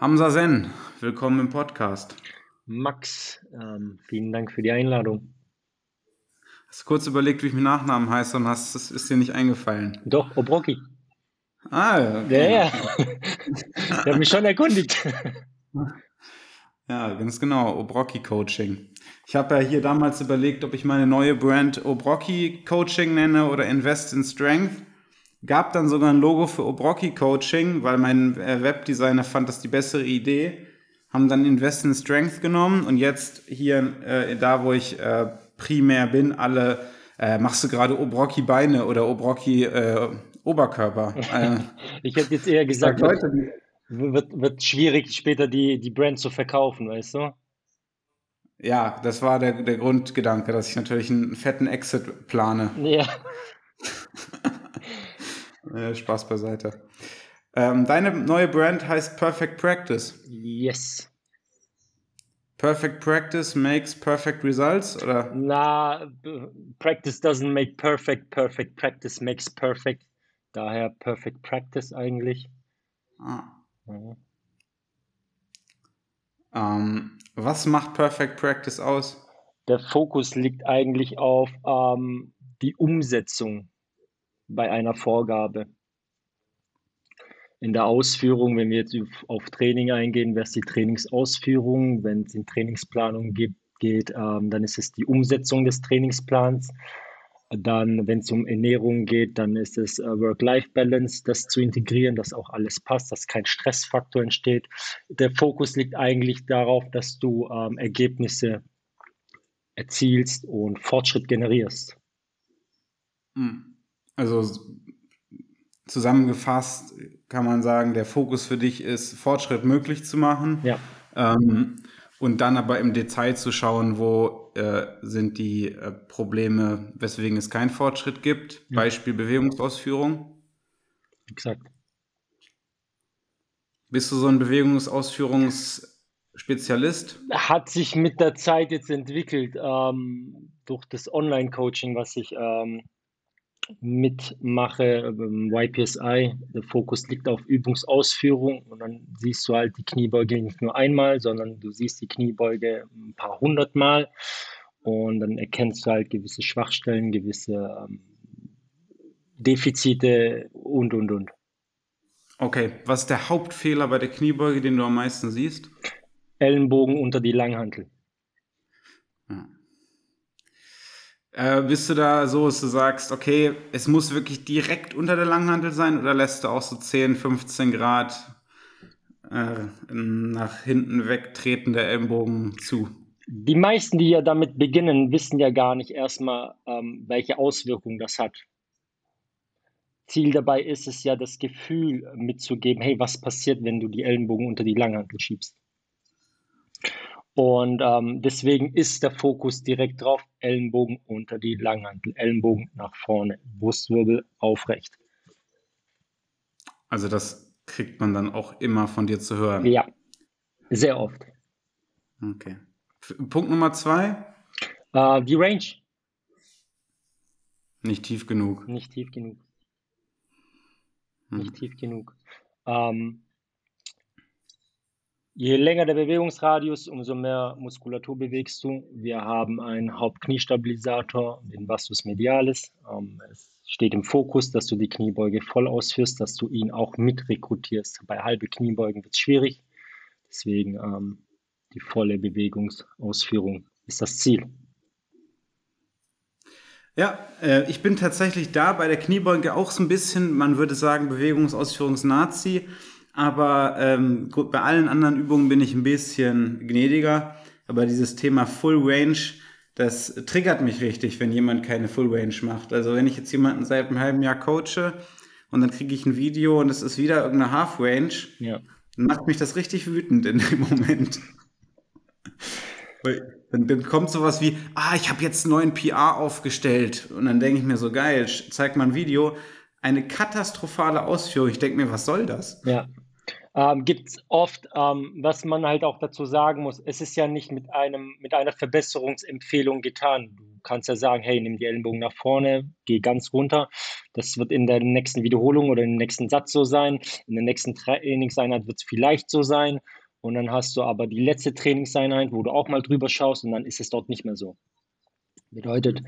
Hamza Sen, willkommen im Podcast. Max, ähm, vielen Dank für die Einladung. Hast du kurz überlegt, wie ich mit Nachnamen heiße und hast, das ist dir nicht eingefallen? Doch, Obrocki. Ah, Ja, okay. ja. Ich habe mich schon erkundigt. Ja, ganz genau, Obrocki Coaching. Ich habe ja hier damals überlegt, ob ich meine neue Brand Obrocki Coaching nenne oder Invest in Strength. Gab dann sogar ein Logo für Obrocki Coaching, weil mein äh, Webdesigner fand das die bessere Idee. Haben dann Invest in Strength genommen und jetzt hier, äh, da wo ich äh, primär bin, alle, äh, machst du gerade Obrocki Beine oder Obrocki äh, Oberkörper. Äh, Ich hätte jetzt eher sag gesagt, Leute, wird, die, wird, wird schwierig, später die, die Brand zu verkaufen, weißt du? ja, das war der, der Grundgedanke, dass ich natürlich einen fetten Exit plane. Ja. Äh, Spaß beiseite. Ähm, deine neue Brand heißt Perfect Practice. Yes. Perfect Practice makes perfect results oder? Na, practice doesn't make perfect, perfect practice makes perfect. Daher perfect practice eigentlich. Ah. Mhm. Ähm, was macht Perfect Practice aus? Der Fokus liegt eigentlich auf ähm, die Umsetzung bei einer Vorgabe. In der Ausführung, wenn wir jetzt auf- Training eingehen, wäre es die Trainingsausführung. Wenn es in Trainingsplanung gibt, geht, ähm, dann ist es die Umsetzung des Trainingsplans. Dann, wenn es um Ernährung geht, dann ist es äh, Work-Life-Balance, das zu integrieren, dass auch alles passt, dass kein Stressfaktor entsteht. Der Fokus liegt eigentlich darauf, dass du ähm, Ergebnisse erzielst und Fortschritt generierst. Hm. Also zusammengefasst kann man sagen, der Fokus für dich ist, Fortschritt möglich zu machen. Ja, Ähm, und dann aber im Detail zu schauen, wo äh, sind die äh, Probleme, weswegen es keinen Fortschritt gibt. ja, Beispiel Bewegungsausführung. exakt. Bist du so ein Bewegungsausführungsspezialist? Hat sich mit der Zeit jetzt entwickelt, ähm, durch das Online-Coaching, was ich ähm, mitmache, ähm, YPSI. Der Fokus liegt auf Übungsausführung und dann siehst du halt die Kniebeuge nicht nur einmal, sondern du siehst die Kniebeuge ein paar hundert Mal und dann erkennst du halt gewisse Schwachstellen, gewisse ähm, Defizite und, und, und. Okay, was ist der Hauptfehler bei der Kniebeuge, den du am meisten siehst? Ellenbogen unter die Langhantel. Ja. Äh, bist du da so, dass du sagst, okay, es muss wirklich direkt unter der Langhantel sein oder lässt du auch so 10, 15 Grad äh, nach hinten wegtreten der Ellenbogen zu? Die meisten, die ja damit beginnen, wissen ja gar nicht erstmal, ähm, welche Auswirkungen das hat. Ziel dabei ist es ja, das Gefühl mitzugeben, hey, was passiert, wenn du die Ellenbogen unter die Langhantel schiebst? Und ähm, deswegen ist der Fokus direkt drauf, Ellenbogen unter die Langhantel, Ellenbogen nach vorne, Brustwirbel aufrecht. Also das kriegt man dann auch immer von dir zu hören. Ja, sehr oft. Okay. Punkt Nummer zwei, Äh, die Range, nicht tief genug. nicht tief genug. Hm. nicht tief genug. Ähm, je länger der Bewegungsradius, umso mehr Muskulatur bewegst du. Wir haben einen Hauptkniestabilisator, den Vastus medialis. Ähm, es steht im Fokus, dass du die Kniebeuge voll ausführst, dass du ihn auch mit rekrutierst. Bei halbe Kniebeugen wird es schwierig. Deswegen ähm, die volle Bewegungsausführung ist das Ziel. Ja, äh, ich bin tatsächlich da bei der Kniebeuge auch so ein bisschen, man würde sagen, Bewegungsausführungsnazi. Aber ähm, gut, bei allen anderen Übungen bin ich ein bisschen gnädiger. Aber dieses Thema Full Range, das triggert mich richtig, wenn jemand keine Full Range macht. Also wenn ich jetzt jemanden seit einem halben Jahr coache und dann kriege ich ein Video und es ist wieder irgendeine Half Range, Ja. dann macht mich das richtig wütend in dem Moment. Dann, dann kommt sowas wie, ah, ich habe jetzt einen neuen PR aufgestellt. Und dann denke ich mir so, geil, zeig mal ein Video. Eine katastrophale Ausführung. Ich denke mir, was soll das? Ja. Ähm, gibt es oft, ähm, was man halt auch dazu sagen muss, es ist ja nicht mit einem, mit einer Verbesserungsempfehlung getan. Du kannst ja sagen, hey, nimm die Ellenbogen nach vorne, geh ganz runter. Das wird in der nächsten Wiederholung oder im nächsten Satz so sein. In der nächsten Trainingseinheit wird es vielleicht so sein. Und dann hast du aber die letzte Trainingseinheit, wo du auch mal drüber schaust und dann ist es dort nicht mehr so. Bedeutet,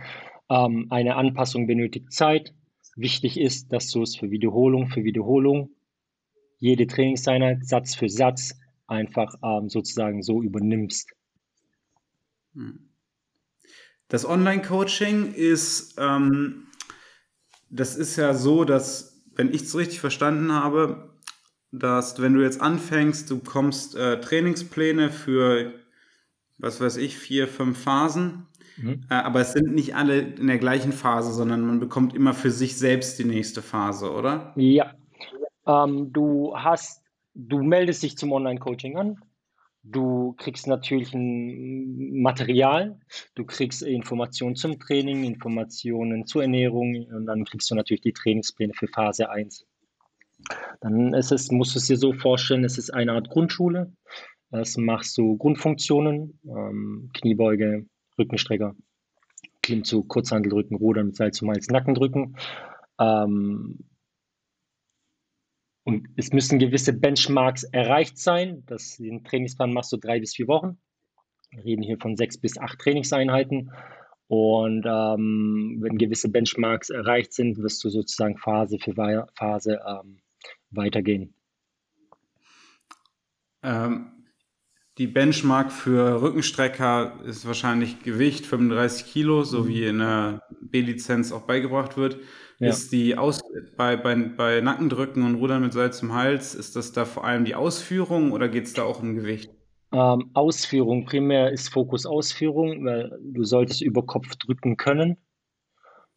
ähm, eine Anpassung benötigt Zeit. Wichtig ist, dass du es für Wiederholung für Wiederholung, jede Trainingseinheit, Satz für Satz einfach ähm, sozusagen so übernimmst. Hm. Das Online-Coaching ist, ähm, das ist ja so, dass, wenn ich es richtig verstanden habe, dass wenn du jetzt anfängst, du kommst äh, Trainingspläne für, was weiß ich, vier, fünf Phasen, mhm. äh, aber es sind nicht alle in der gleichen Phase, sondern man bekommt immer für sich selbst die nächste Phase, oder? Ja. Ähm, du hast, du meldest dich zum Online-Coaching an, Du kriegst natürlich ein Material, du kriegst Informationen zum Training, Informationen zur Ernährung und dann kriegst du natürlich die Trainingspläne für Phase 1. Dann ist es, musst du es dir so vorstellen, es ist eine Art Grundschule. Es machst du Grundfunktionen, ähm, Kniebeuge, Rückenstrecker, Klimmzug, Kurzhandelrücken, Rudern mit Salz zum Hals, Nackendrücken. Ähm, und es müssen gewisse Benchmarks erreicht sein. Das, den Trainingsplan machst du drei bis vier Wochen. Wir reden hier von sechs bis acht Trainingseinheiten. Und ähm, wenn gewisse Benchmarks erreicht sind, wirst du sozusagen Phase für Phase ähm, weitergehen. Ähm, die Benchmark für Rückenstrecker ist wahrscheinlich Gewicht 35 Kilo, so mhm. wie in der B-Lizenz auch beigebracht wird. Ja. Ist die Aus bei, bei, bei Nackendrücken und Rudern mit Salz im Hals, ist das da vor allem die Ausführung oder geht es da auch um Gewicht? Ähm, Ausführung, primär ist Fokus Ausführung, weil du solltest über Kopf drücken können.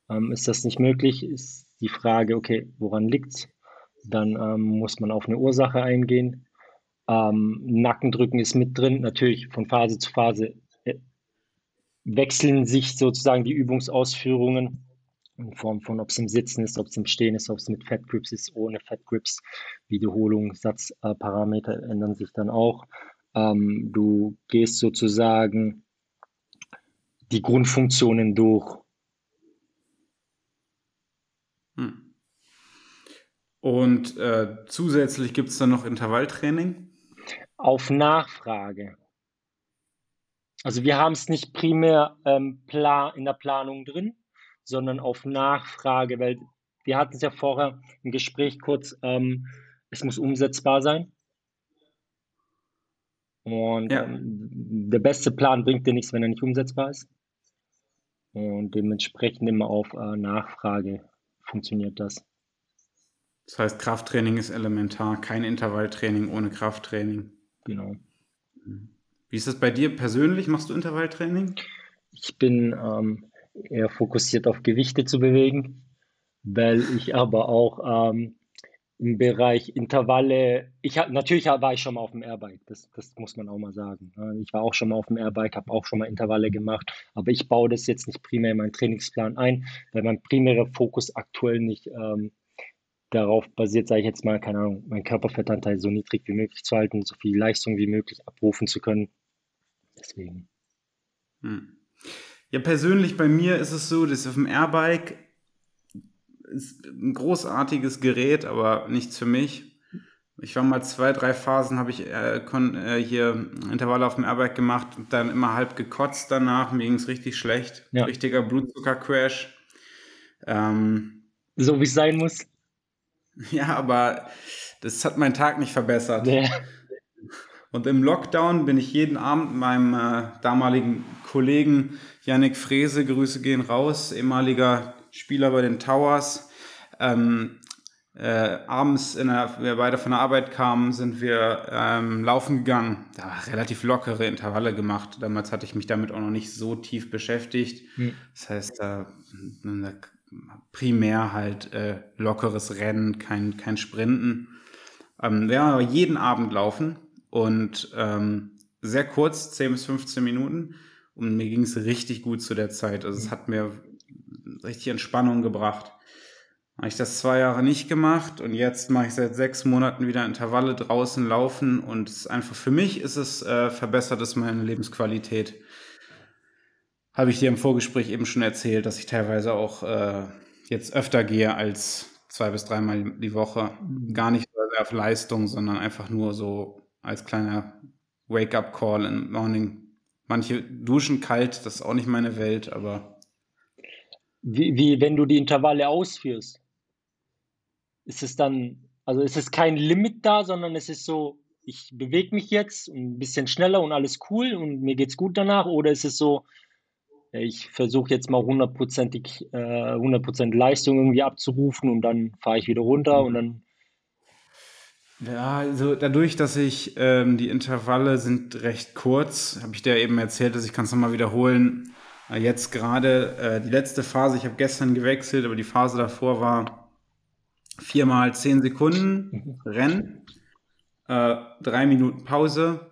Ähm, ist das nicht möglich, ist die Frage, okay, woran liegt es? Dann ähm, muss man auf eine Ursache eingehen. Ähm, Nackendrücken ist mit drin, natürlich von Phase zu Phase äh, wechseln sich sozusagen die Übungsausführungen in Form von, ob es im Sitzen ist, ob es im Stehen ist, ob es mit Fat Grips ist, ohne Fat Grips. Wiederholung, Satzparameter äh, ändern sich dann auch. Ähm, du gehst sozusagen die Grundfunktionen durch. Hm. Und äh, zusätzlich gibt es dann noch Intervalltraining? Auf Nachfrage. Also wir haben es nicht primär ähm, in der Planung drin, sondern auf Nachfrage, weil wir hatten es ja vorher im Gespräch kurz, ähm, es muss umsetzbar sein. Und ja. ähm, der beste Plan bringt dir nichts, wenn er nicht umsetzbar ist. Und dementsprechend immer auf äh, Nachfrage funktioniert das. Das heißt, Krafttraining ist elementar, kein Intervalltraining ohne Krafttraining. Genau. Wie ist das bei dir persönlich? Machst du Intervalltraining? Ich bin ähm, eher fokussiert auf Gewichte zu bewegen, weil ich aber auch ähm, im Bereich Intervalle, ich hab, natürlich war ich schon mal auf dem Airbike, das, das muss man auch mal sagen. Ne? Ich war auch schon mal auf dem Airbike, habe auch schon mal Intervalle gemacht, aber ich baue das jetzt nicht primär in meinen Trainingsplan ein, weil mein primärer Fokus aktuell nicht ähm, darauf basiert, sage ich jetzt mal, keine Ahnung, meinen Körperfettanteil so niedrig wie möglich zu halten, so viel Leistung wie möglich abrufen zu können. Deswegen. Hm. Ja, persönlich bei mir ist es so, dass auf dem Airbike ist ein großartiges Gerät, aber nichts für mich. Ich war mal zwei, drei Phasen, habe ich äh, äh, hier Intervalle auf dem Airbike gemacht und dann immer halb gekotzt danach. Mir ging es richtig schlecht. Ja. Richtiger Blutzuckercrash. Ähm, so wie es sein muss. Ja, aber das hat meinen Tag nicht verbessert. Ja. Und im Lockdown bin ich jeden Abend meinem äh, damaligen Kollegen Yannick Frese, Grüße gehen raus, ehemaliger Spieler bei den Towers. Ähm, äh, abends, in der, wir beide von der Arbeit kamen, sind wir ähm, laufen gegangen. Da war relativ lockere Intervalle gemacht. Damals hatte ich mich damit auch noch nicht so tief beschäftigt. Hm. Das heißt, äh, primär halt äh, lockeres Rennen, kein, kein Sprinten. Ähm, wir haben aber jeden Abend laufen und ähm, sehr kurz, 10 bis 15 Minuten. Und mir ging es richtig gut zu der Zeit. Also es hat mir richtig Entspannung gebracht. Habe ich das zwei Jahre nicht gemacht und jetzt mache ich seit sechs Monaten wieder Intervalle draußen laufen und es ist einfach für mich ist es äh, verbessert es meine Lebensqualität. habe ich dir im Vorgespräch eben schon erzählt, dass ich teilweise auch äh, jetzt öfter gehe als zwei bis dreimal die Woche. Gar nicht auf Leistung, sondern einfach nur so als kleiner Wake-up-Call in Morning. Manche duschen kalt, das ist auch nicht meine Welt, aber. Wie, wie wenn du die Intervalle ausführst, ist es dann, also ist es kein Limit da, sondern es ist so, ich bewege mich jetzt ein bisschen schneller und alles cool und mir geht's gut danach, oder ist es so, ich versuche jetzt mal hundertprozentig, äh, 100% Leistung irgendwie abzurufen und dann fahre ich wieder runter und dann. Ja, also dadurch, dass ich ähm, die Intervalle sind recht kurz, habe ich dir eben erzählt, dass ich kann es nochmal wiederholen. Äh, jetzt gerade äh, die letzte Phase, ich habe gestern gewechselt, aber die Phase davor war viermal zehn Sekunden mhm. Rennen, äh, drei Minuten Pause,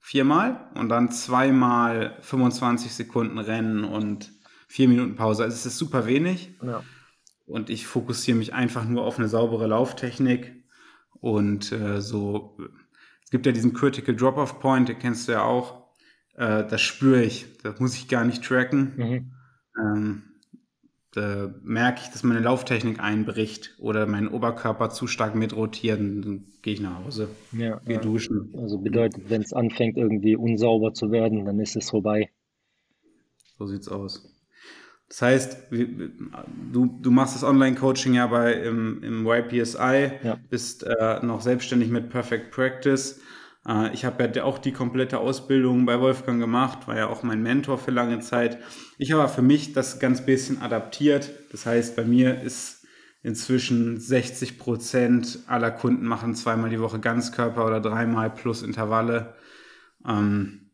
viermal und dann zweimal 25 Sekunden Rennen und vier Minuten Pause. Also es ist super wenig. Ja. Und ich fokussiere mich einfach nur auf eine saubere Lauftechnik. Und äh, so, es gibt ja diesen Critical Drop-Off Point, den kennst du ja auch. Äh, das spüre ich. Das muss ich gar nicht tracken. Mhm. Ähm, da merke ich, dass meine Lauftechnik einbricht oder mein Oberkörper zu stark mitrotiert, dann gehe ich nach Hause, ja, gehe duschen. Also bedeutet, wenn es anfängt irgendwie unsauber zu werden, dann ist es vorbei. So sieht's aus. Das heißt, du, du machst das Online-Coaching ja bei im, im YPSI, ja. bist äh, noch selbstständig mit Perfect Practice. Äh, ich habe ja auch die komplette Ausbildung bei Wolfgang gemacht, war ja auch mein Mentor für lange Zeit. Ich habe für mich das ganz bisschen adaptiert. Das heißt, bei mir ist inzwischen 60 Prozent aller Kunden machen zweimal die Woche Ganzkörper oder dreimal plus Intervalle, ähm,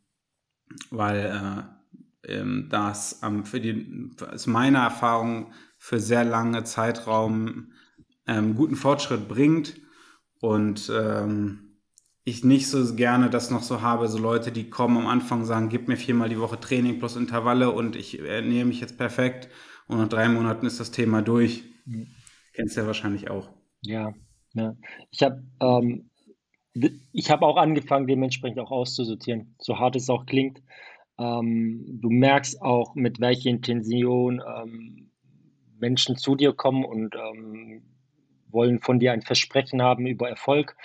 weil äh, ähm, das ähm, für die, ist meine Erfahrung für sehr lange Zeitraum ähm, guten Fortschritt bringt und ähm, ich nicht so gerne das noch so habe, so Leute, die kommen am Anfang sagen, gib mir viermal die Woche Training plus Intervalle und ich ernähre mich jetzt perfekt und nach drei Monaten ist das Thema durch. Mhm. Kennst du ja wahrscheinlich auch. Ja, ja. Ich habe ähm, ich habe auch angefangen, dementsprechend auch auszusortieren, so hart es auch klingt. Ähm, du merkst auch, mit welcher Intention ähm, Menschen zu dir kommen und ähm, wollen von dir ein Versprechen haben über Erfolg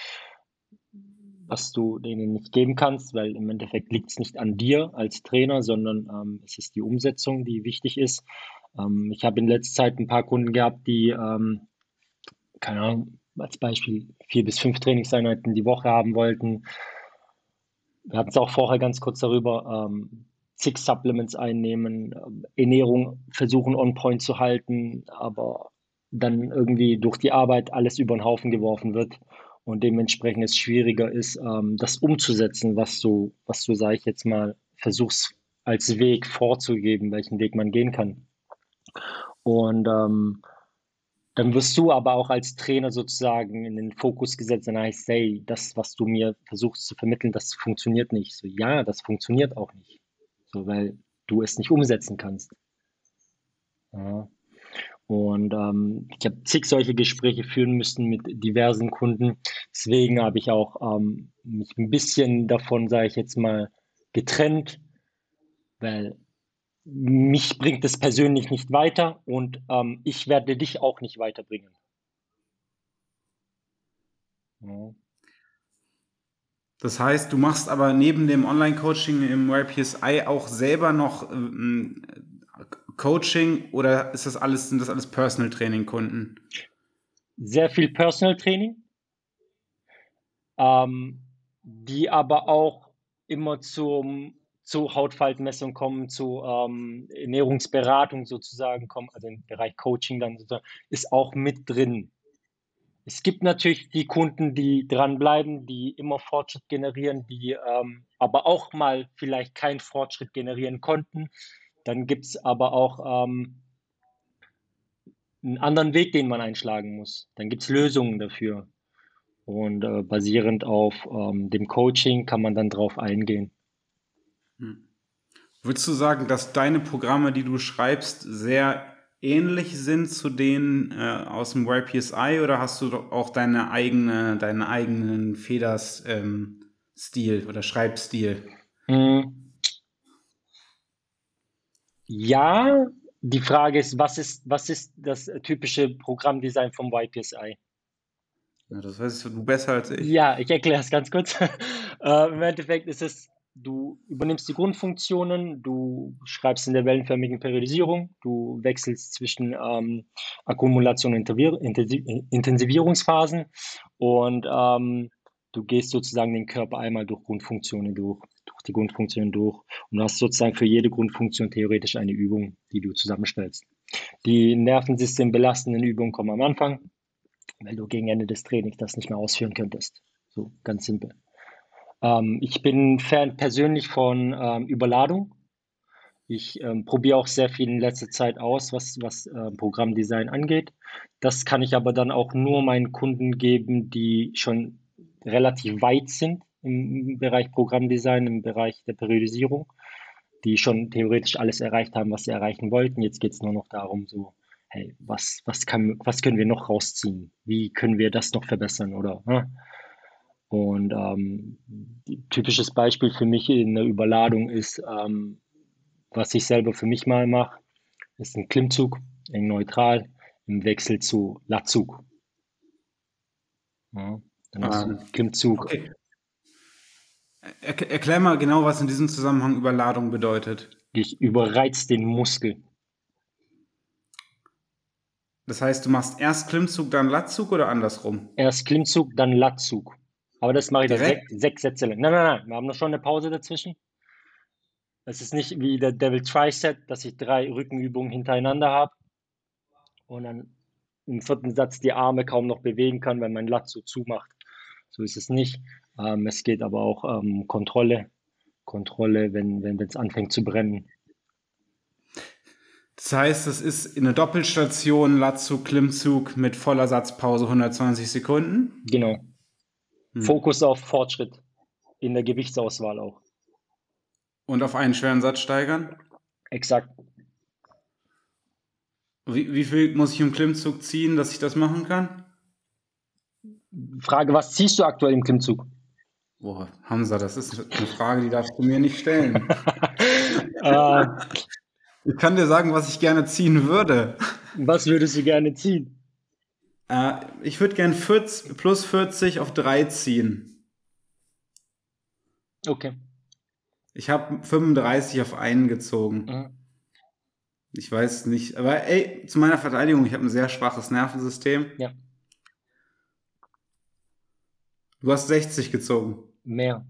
was du denen nicht geben kannst, weil im Endeffekt liegt es nicht an dir als Trainer, sondern ähm, es ist die Umsetzung, die wichtig ist. Ähm, ich habe in letzter Zeit ein paar Kunden gehabt, die, ähm, keine Ahnung, als Beispiel vier bis fünf Trainingseinheiten die Woche haben wollten. Wir hatten es auch vorher ganz kurz darüber, ähm, zig Supplements einnehmen, äh, Ernährung versuchen on point zu halten, aber dann irgendwie durch die Arbeit alles über den Haufen geworfen wird und dementsprechend es schwieriger ist, ähm, das umzusetzen, was du, was du, sage ich jetzt mal, versuchst als Weg vorzugeben, welchen Weg man gehen kann. Und ähm, dann wirst du aber auch als Trainer sozusagen in den Fokus gesetzt und heißt, hey, das, was du mir versuchst zu vermitteln, das funktioniert nicht. So, ja, das funktioniert auch nicht. So, weil du es nicht umsetzen kannst. Ja. Und ähm, ich habe zig solche Gespräche führen müssen mit diversen Kunden. Deswegen habe ich auch ähm, mich ein bisschen davon, sage ich jetzt mal, getrennt, weil mich bringt es persönlich nicht weiter und ähm, ich werde dich auch nicht weiterbringen. Ja. Das heißt, du machst aber neben dem Online-Coaching im YPSI auch selber noch ähm, Coaching oder ist das alles, sind das alles Personal Training Kunden? Sehr viel Personal Training, ähm, die aber auch immer zum, zu Hautfaltmessung kommen, zu ähm, Ernährungsberatung sozusagen kommen, also im Bereich Coaching dann sozusagen, ist auch mit drin. Es gibt natürlich die Kunden, die dranbleiben, die immer Fortschritt generieren, die ähm, aber auch mal vielleicht keinen Fortschritt generieren konnten, dann gibt es aber auch ähm, einen anderen Weg, den man einschlagen muss. Dann gibt es Lösungen dafür. Und äh, basierend auf ähm, dem Coaching kann man dann drauf eingehen. Hm. Würdest du sagen, dass deine Programme, die du schreibst, sehr ähnlich sind zu denen äh, aus dem YPSI oder hast du auch deine eigene, deinen eigenen Feders-Stil ähm, oder Schreibstil? Hm. Ja, die Frage ist, was ist, was ist das typische Programmdesign vom YPSI? Ja, das weißt du besser als ich. Ja, ich erkläre es ganz kurz. äh, Im Endeffekt ist es, du übernimmst die Grundfunktionen, du schreibst in der wellenförmigen Periodisierung, du wechselst zwischen ähm, Akkumulation und Intensivierungsphasen und ähm, du gehst sozusagen den Körper einmal durch Grundfunktionen durch, durch die Grundfunktionen durch und hast sozusagen für jede Grundfunktion theoretisch eine Übung, die du zusammenstellst. Die Nervensystem belastenden Übungen kommen am Anfang, weil du gegen Ende des Trainings das nicht mehr ausführen könntest. So ganz simpel. Ähm, ich bin Fan persönlich von ähm, Überladung. Ich ähm, probiere auch sehr viel in letzter Zeit aus, was, was äh, Programmdesign angeht. Das kann ich aber dann auch nur meinen Kunden geben, die schon relativ weit sind im Bereich Programmdesign, im Bereich der Periodisierung, die schon theoretisch alles erreicht haben, was sie erreichen wollten. Jetzt geht es nur noch darum, so, hey, was, was, kann, was können wir noch rausziehen? Wie können wir das noch verbessern? Oder ne? Und ähm, typisches Beispiel für mich in der Überladung ist, ähm, was ich selber für mich mal mache, ist ein Klimmzug, eng neutral, im Wechsel zu Latzug. Ja. Dann hast du Ah, Klimmzug. okay. Er, erklär mal genau, was in diesem Zusammenhang Überladung bedeutet. Ich überreiz den Muskel. Das heißt, du machst erst Klimmzug, dann Latzug oder andersrum? Erst Klimmzug, dann Latzug. Aber das mache ich dann sech, sechs Sätze lang. Nein, nein, nein, wir haben noch schon eine Pause dazwischen. Es ist nicht wie der Devil Tricep, dass ich drei Rückenübungen hintereinander habe und dann im vierten Satz die Arme kaum noch bewegen kann, weil mein Lat so zumacht. So ist es nicht. Ähm, es geht aber auch um Kontrolle. Kontrolle, wenn wenn es anfängt zu brennen. Das heißt, es ist eine Doppelstation, Latzug, Klimmzug mit voller Satzpause 120 Sekunden. Genau. Hm. Fokus auf Fortschritt in der Gewichtsauswahl auch. Und auf einen schweren Satz steigern. Exakt. Wie, wie viel muss ich im Klimmzug ziehen, dass ich das machen kann? Frage, was ziehst du aktuell im Klimmzug? Boah, Hamza, das ist eine Frage, die darfst du mir nicht stellen. äh, Ich kann dir sagen, was ich gerne ziehen würde. was würdest du gerne ziehen? Äh, ich würde gerne 40, plus 40 auf 3 ziehen. Okay. Ich habe 35 auf einen gezogen. Mhm. Ich weiß nicht, aber ey, zu meiner Verteidigung, ich habe ein sehr schwaches Nervensystem. Ja. Du hast 60 gezogen. Mehr.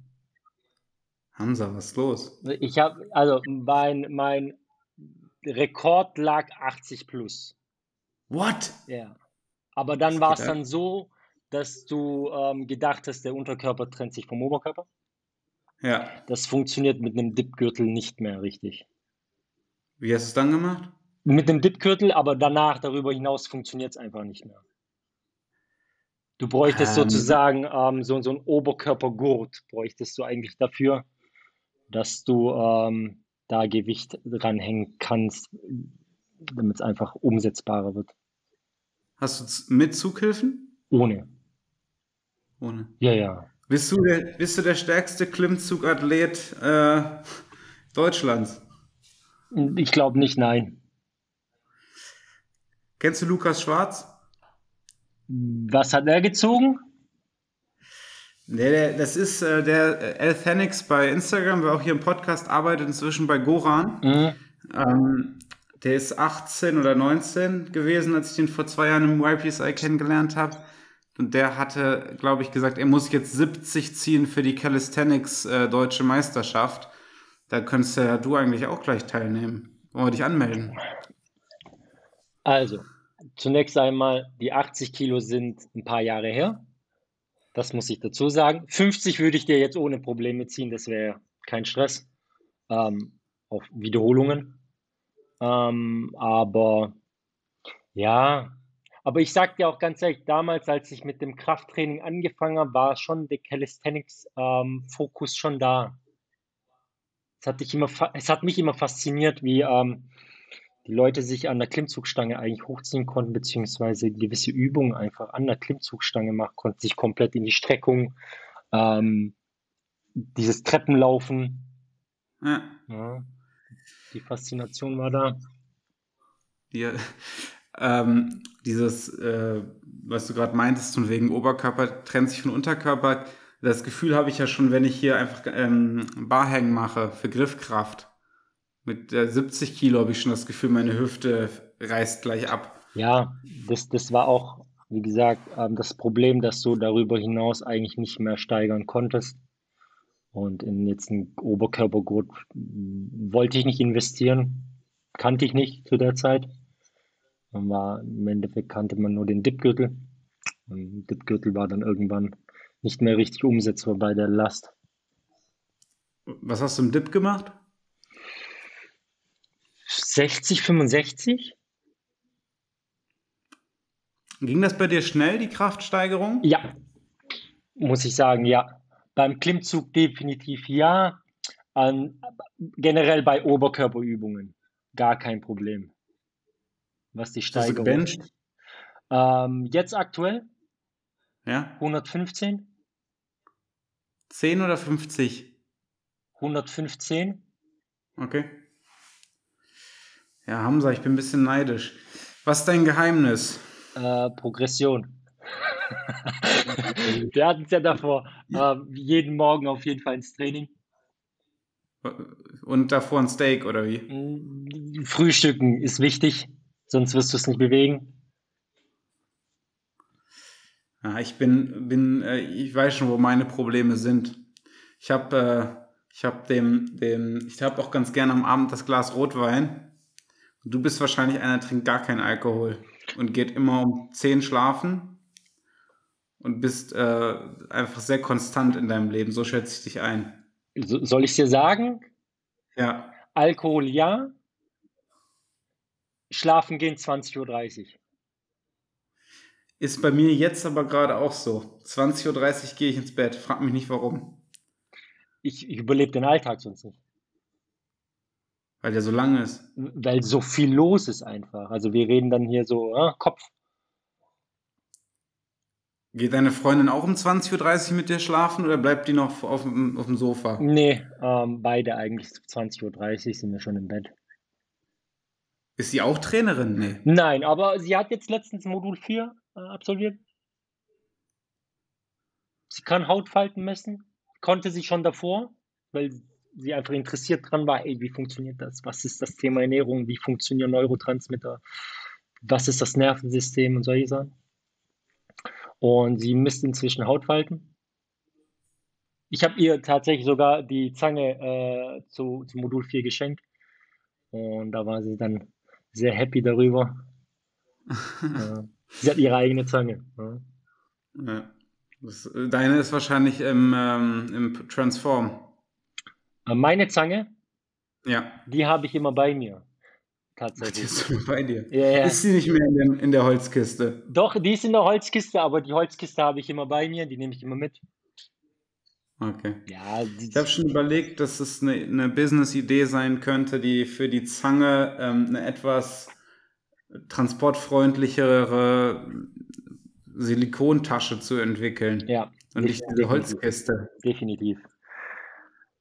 Hamza, was ist los? Ich habe, also mein, mein Rekord lag 80 plus. What? Ja. Aber dann war es dann so, dass du ähm, gedacht hast, der Unterkörper trennt sich vom Oberkörper. Ja. Das funktioniert mit einem Dipgürtel nicht mehr richtig. Wie hast du es dann gemacht? Mit dem Dipgürtel, aber danach, darüber hinaus, funktioniert es einfach nicht mehr. Du bräuchtest Ähm. sozusagen ähm, so, so einen Oberkörpergurt, bräuchtest du eigentlich dafür, dass du ähm, da Gewicht dranhängen kannst, damit es einfach umsetzbarer wird. Hast du mit Zughilfen? Ohne. Ohne. Ja, ja. Bist du der, bist du der stärkste Klimmzugathlet äh, Deutschlands? Ich glaube nicht, nein. Kennst du Lukas Schwarz? Was hat er gezogen? Der, der, das ist äh, der äh, Althenix bei Instagram, wer auch hier im Podcast arbeitet, inzwischen bei Goran. Mhm. Ähm, der ist 18 oder 19 gewesen, als ich den vor zwei Jahren im YPSI kennengelernt habe. Und der hatte, glaube ich, gesagt, er muss jetzt 70 ziehen für die Calisthenics äh, Deutsche Meisterschaft. Da könntest ja du eigentlich auch gleich teilnehmen. Wollen wir dich anmelden? Also, zunächst einmal, die 80 Kilo sind ein paar Jahre her. Das muss ich dazu sagen. 50 würde ich dir jetzt ohne Probleme ziehen, das wäre kein Stress. Ähm, auf Wiederholungen. Ähm, aber ja, aber ich sag dir auch ganz ehrlich, damals, als ich mit dem Krafttraining angefangen habe, war schon der Calisthenics-Fokus schon da. Es hat, dich immer, es hat mich immer fasziniert, wie ähm, die Leute sich an der Klimmzugstange eigentlich hochziehen konnten, beziehungsweise gewisse Übungen einfach an der Klimmzugstange machen konnten, sich komplett in die Streckung, ähm, dieses Treppenlaufen. Ja. Ja. Die Faszination war da. Die, ähm, dieses, äh, was du gerade meintest, von wegen Oberkörper trennt sich von Unterkörper. Das Gefühl habe ich ja schon, wenn ich hier einfach ähm, Barhängen mache für Griffkraft. Mit äh, 70 Kilo habe ich schon das Gefühl, meine Hüfte reißt gleich ab. Ja, das, das war auch, wie gesagt, ähm, das Problem, dass du darüber hinaus eigentlich nicht mehr steigern konntest. Und in jetzt einen Oberkörpergurt wollte ich nicht investieren, kannte ich nicht zu der Zeit. Man war, Im Endeffekt kannte man nur den Dipgürtel. Und Dipgürtel war dann irgendwann nicht mehr richtig umsetzbar bei der Last. Was hast du im Dip gemacht? 60, 65? Ging das bei dir schnell, die Kraftsteigerung? Ja, muss ich sagen, ja. Beim Klimmzug definitiv ja. An, generell bei Oberkörperübungen gar kein Problem. Was die Steigerung. Du ähm, jetzt aktuell? Ja. 115? 10 oder 50? 115. Okay. Ja, Hamza, ich bin ein bisschen neidisch. Was ist dein Geheimnis? Äh, Progression. Wir hatten es ja davor. Äh, jeden Morgen auf jeden Fall ins Training. Und davor ein Steak oder wie? Mm, Frühstücken ist wichtig, sonst wirst du es nicht bewegen. Ja, ich bin, bin, äh, ich weiß schon, wo meine Probleme sind. Ich habe, äh, ich habe dem, dem, ich habe auch ganz gerne am Abend das Glas Rotwein. Du bist wahrscheinlich einer, der trinkt gar keinen Alkohol und geht immer um 10 schlafen und bist äh, einfach sehr konstant in deinem Leben. So schätze ich dich ein. So, soll ich dir sagen? Ja. Alkohol ja. Schlafen gehen 20.30 Uhr. Ist bei mir jetzt aber gerade auch so. 20.30 Uhr gehe ich ins Bett. Frag mich nicht warum. Ich, ich überlebe den Alltag sonst nicht. Weil der so lang ist. Weil so viel los ist einfach. Also wir reden dann hier so äh, Kopf. Geht deine Freundin auch um 20.30 Uhr mit dir schlafen oder bleibt die noch auf dem, auf dem Sofa? Nee, ähm, beide eigentlich 20.30 Uhr sind wir schon im Bett. Ist sie auch Trainerin? Nee. Nein, aber sie hat jetzt letztens Modul 4 äh, absolviert. Sie kann Hautfalten messen, konnte sie schon davor, weil sie einfach interessiert dran war, ey, wie funktioniert das? Was ist das Thema Ernährung? Wie funktionieren Neurotransmitter? Was ist das Nervensystem und solche Sachen? Und sie misst inzwischen Hautfalten. Ich habe ihr tatsächlich sogar die Zange äh, zu, zu Modul 4 geschenkt. Und da war sie dann sehr happy darüber. äh, sie hat ihre eigene Zange. Ja. Ja. Das, deine ist wahrscheinlich im, ähm, im Transform. Äh, Meine Zange, Ja. die habe ich immer bei mir. Die Tatsächlich. ist so bei dir. Ja, ja. Ist sie nicht mehr in, dem, in der Holzkiste? Doch, die ist in der Holzkiste, aber die Holzkiste habe ich immer bei mir, die nehme ich immer mit. Okay. Ja, die, Ich habe schon überlegt, dass es eine, eine Business-Idee sein könnte, die für die Zange ähm, eine etwas transportfreundlichere Silikontasche zu entwickeln. ja, Und nicht diese definitiv. Holzkiste. definitiv.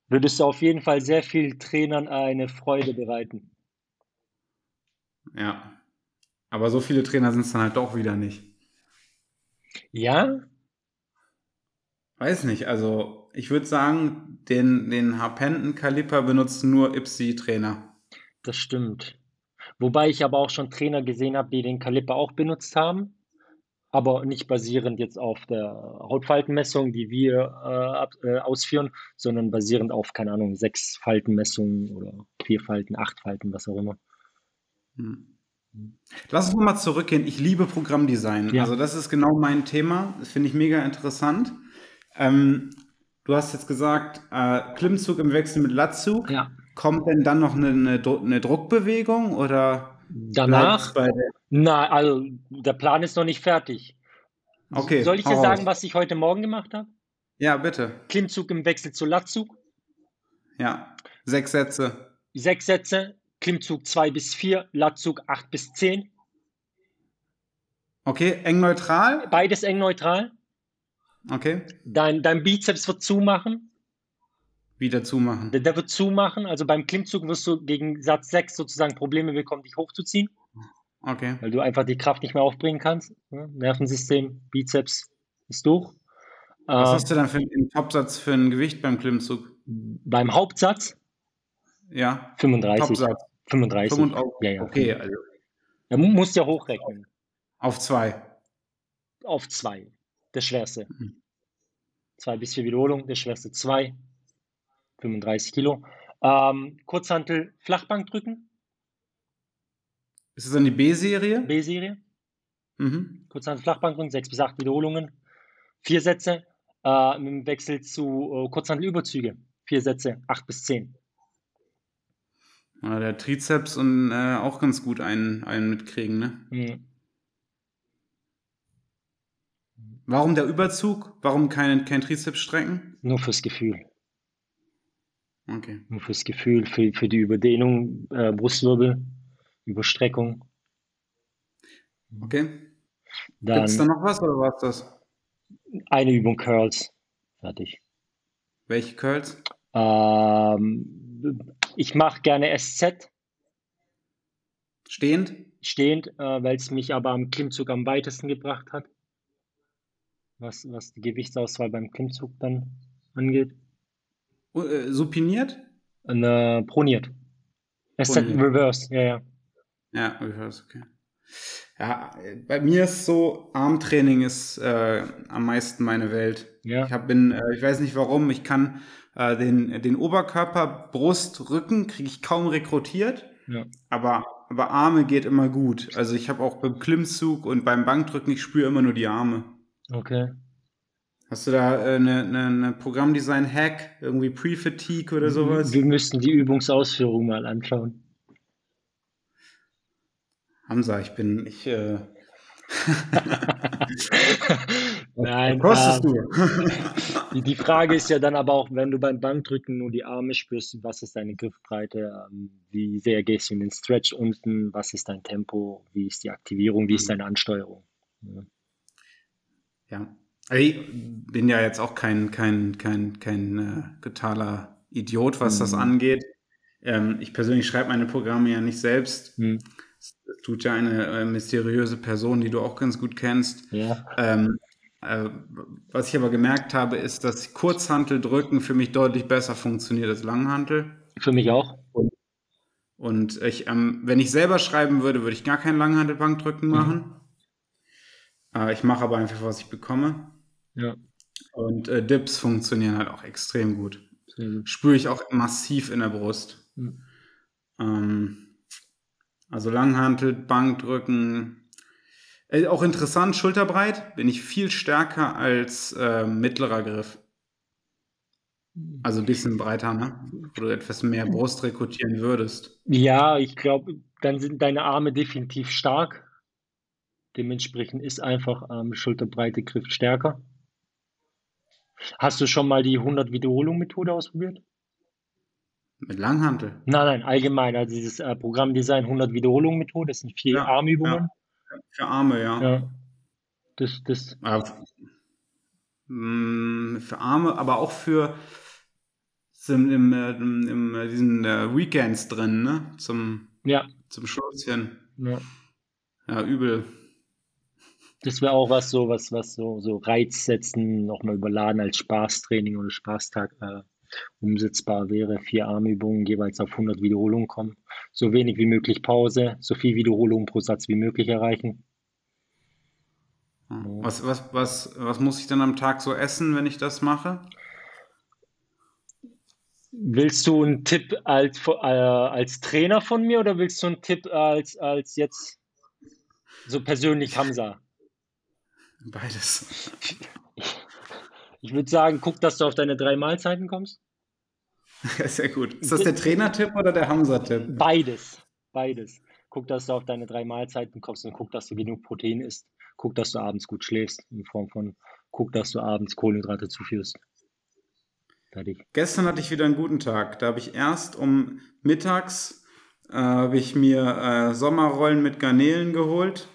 Würdest du auf jeden Fall sehr viel Trainern eine Freude bereiten. Ja. Aber so viele Trainer sind es dann halt doch wieder nicht. Ja, Weiß nicht, also ich würde sagen, den, den Harpenden Kaliper benutzen nur Ipsi-Trainer. das stimmt. Wobei ich aber auch schon Trainer gesehen habe, die den Kaliper auch benutzt haben, aber nicht basierend jetzt auf der Hautfaltenmessung, die wir äh, äh, ausführen, sondern basierend auf, keine Ahnung, sechs Faltenmessungen oder vier Falten, acht Falten, was auch immer. Hm. Lass uns mal zurückgehen. Ich liebe Programmdesign. Ja. Also das ist genau mein Thema. Das finde ich mega interessant. Ähm, du hast jetzt gesagt, äh, Klimmzug im Wechsel mit Latzug. Ja. Kommt denn dann noch eine, eine, eine Druckbewegung oder Danach, na, also der Plan ist noch nicht fertig. Okay, Soll ich dir sagen, was ich heute Morgen gemacht habe? Ja, bitte. Klimmzug im Wechsel zu Latzug, Ja, sechs Sätze. sechs Sätze, Klimmzug 2 bis 4, Latzug 8 bis 10, Okay, eng neutral. beides eng neutral. Okay. Dein, dein Bizeps wird zumachen, wieder zumachen. Der, der wird zumachen. Also beim Klimmzug wirst du gegen Satz 6 sozusagen Probleme bekommen, dich hochzuziehen. Okay. Weil du einfach die Kraft nicht mehr aufbringen kannst. Ne? Nervensystem, Bizeps ist durch. Was Äh, hast du dann für einen Topsatz für ein Gewicht beim Klimmzug? beim Hauptsatz Ja, 35. Topsatz. 35. 35. Ja, ja. Okay, also Ja, mu- musst ja hochrechnen. auf zwei. Auf zwei. Das schwerste. Mhm. Zwei bis vier Wiederholungen, das schwerste zwei. 35 Kilo. Ähm, Kurzhantel, Flachbank drücken, Ist es dann die B-Serie? B-Serie. Mhm. Kurzhantel, Flachbank drücken, sechs bis acht Wiederholungen. Vier Sätze äh, mit dem Wechsel zu äh, Kurzhantelüberzüge. Vier Sätze, acht bis zehn. Ja, der Trizeps und äh, auch ganz gut einen, einen mitkriegen, ne? Mhm. Warum der Überzug? Warum kein, kein Trizeps strecken? Nur fürs Gefühl. Okay. Nur fürs Gefühl, für, für die Überdehnung, äh, Brustwirbel, Überstreckung. Okay. Gibt es da noch was oder war es das? eine Übung Curls. Fertig. Welche Curls? Ähm, ich mache gerne SZ Stehend? stehend, äh, weil es mich aber am Klimmzug am weitesten gebracht hat. Was, was die Gewichtsauswahl beim Klimmzug dann angeht. Oh, äh, supiniert? Und, äh, proniert. SZ Proniert. Reverse, ja, ja. Ja, Reverse, okay. Ja, bei mir ist so, Armtraining ist äh, am meisten meine Welt. Ja, Ich hab, bin, äh, ich weiß nicht warum, ich kann äh, den, den Oberkörper, Brust, Rücken kriege ich kaum rekrutiert, ja. aber, aber Arme geht immer gut. Also ich habe auch beim Klimmzug und beim Bankdrücken, ich spüre immer nur die Arme. Okay. Hast du da eine äh, ne, ne, ne Programmdesign-Hack, irgendwie Pre-Fatigue oder sowas? Wir müssten die Übungsausführung mal anschauen. Hamza, ich bin, ich, äh, Nein, kostest ähm, du? Die, die Frage ist ja dann aber auch, wenn du beim Bankdrücken nur die Arme spürst, was ist deine Griffbreite, ähm, wie sehr gehst du in den Stretch unten, was ist dein Tempo, wie ist die Aktivierung, wie ist deine Ansteuerung. Ja. Ja. Ich bin ja jetzt auch kein, kein, kein, kein äh, totaler Idiot, was das Mhm. angeht. Ähm, ich persönlich schreibe meine Programme ja nicht selbst. Hm. Das tut ja eine äh, mysteriöse Person, die du auch ganz gut kennst. Ja. Ähm, äh, was ich aber gemerkt habe, ist, dass Kurzhanteldrücken für mich deutlich besser funktioniert als Langhantel. Für mich auch. Und ich, ähm, wenn ich selber schreiben würde, würde ich gar kein Langhantelbankdrücken Mhm. machen. Äh, ich mache aber einfach, was ich bekomme. Ja. Und äh, Dips funktionieren halt auch extrem gut. Gut. Spüre ich auch massiv in der Brust. Mhm. Ähm, also Langhantel, Bankdrücken. Äh, auch interessant, schulterbreit bin ich viel stärker als äh, mittlerer Griff. Also ein bisschen breiter, ne? Wo du etwas mehr Brust rekrutieren würdest. Ja, ich glaube, dann sind deine Arme definitiv stark. Dementsprechend ist einfach ähm, Schulterbreite Griff stärker. Hast du schon mal die 100 Wiederholung Methode ausprobiert? Mit Langhantel. Nein, nein, allgemein. Also dieses äh, Programmdesign 100 Wiederholung Methode, das sind vier Ja, Armübungen. Für Arme, ja. Ja. Das, das, mh, für Arme, aber auch für sind im, äh, im, im äh, diesen äh, Weekends drin, ne? Zum, ja, zum Schlusszchen. ja. Ja, übel. Das wäre auch was so, was, was so, so Reiz setzen, nochmal überladen als Spaßtraining oder Spaßtag äh, umsetzbar wäre. Vier Armübungen jeweils auf 100 Wiederholungen kommen. So wenig wie möglich Pause, so viel Wiederholungen pro Satz wie möglich erreichen. Ja. Was, was, was, was muss ich dann am Tag so essen, wenn ich das mache? Willst du einen Tipp als, äh, als Trainer von mir oder willst du einen Tipp als, als jetzt so persönlich Hamza? Beides. Ich würde sagen, guck, dass du auf deine drei Mahlzeiten kommst. Sehr gut. Ist das der Trainertipp oder der Hamza-Tipp? Beides. Beides. Guck, dass du auf deine drei Mahlzeiten kommst und guck, dass du genug Protein isst. Guck, dass du abends gut schläfst, in Form von, guck, dass du abends Kohlenhydrate zuführst. Fertig. Gestern hatte ich wieder einen guten Tag. Da habe ich erst um mittags äh, habe ich mir äh, Sommerrollen mit Garnelen geholt.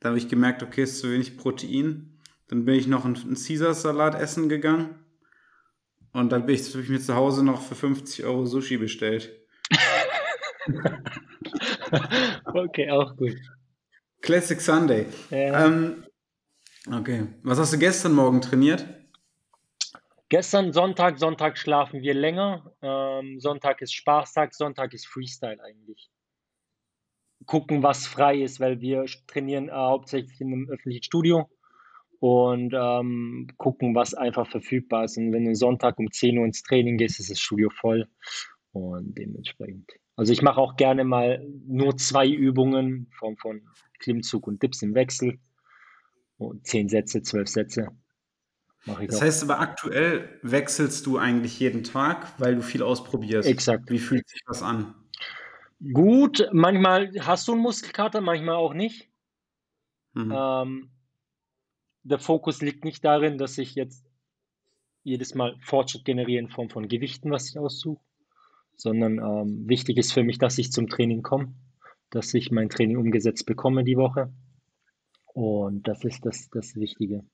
Da habe ich gemerkt, okay, ist zu wenig Protein. Dann bin ich noch einen Caesar-Salat essen gegangen. Und dann bin ich, hab ich mir zu Hause noch für 50 Euro Sushi bestellt. okay, auch gut. Classic Sunday. Ja. Ähm, okay. Was hast du gestern Morgen trainiert? Gestern Sonntag, Sonntag schlafen wir länger. Ähm, Sonntag ist Spaßtag, Sonntag ist Freestyle eigentlich. Gucken, was frei ist, weil wir trainieren äh, hauptsächlich in einem öffentlichen Studio und ähm, gucken, was einfach verfügbar ist. Und wenn du Sonntag um 10 Uhr ins Training gehst, ist das Studio voll und dementsprechend. Also ich mache auch gerne mal nur zwei Übungen von, von Klimmzug und Dips im Wechsel. Und zehn Sätze, zwölf Sätze. Das auch. heißt aber aktuell wechselst du eigentlich jeden Tag, weil du viel ausprobierst. Exakt. Wie fühlt sich das an? Gut, manchmal hast du einen Muskelkater, manchmal auch nicht. Mhm. Ähm, der Fokus liegt nicht darin, dass ich jetzt jedes Mal Fortschritt generiere in Form von Gewichten, was ich aussuche, sondern ähm, wichtig ist für mich, dass ich zum Training komme, dass ich mein Training umgesetzt bekomme die Woche. Und das ist das, das Wichtige.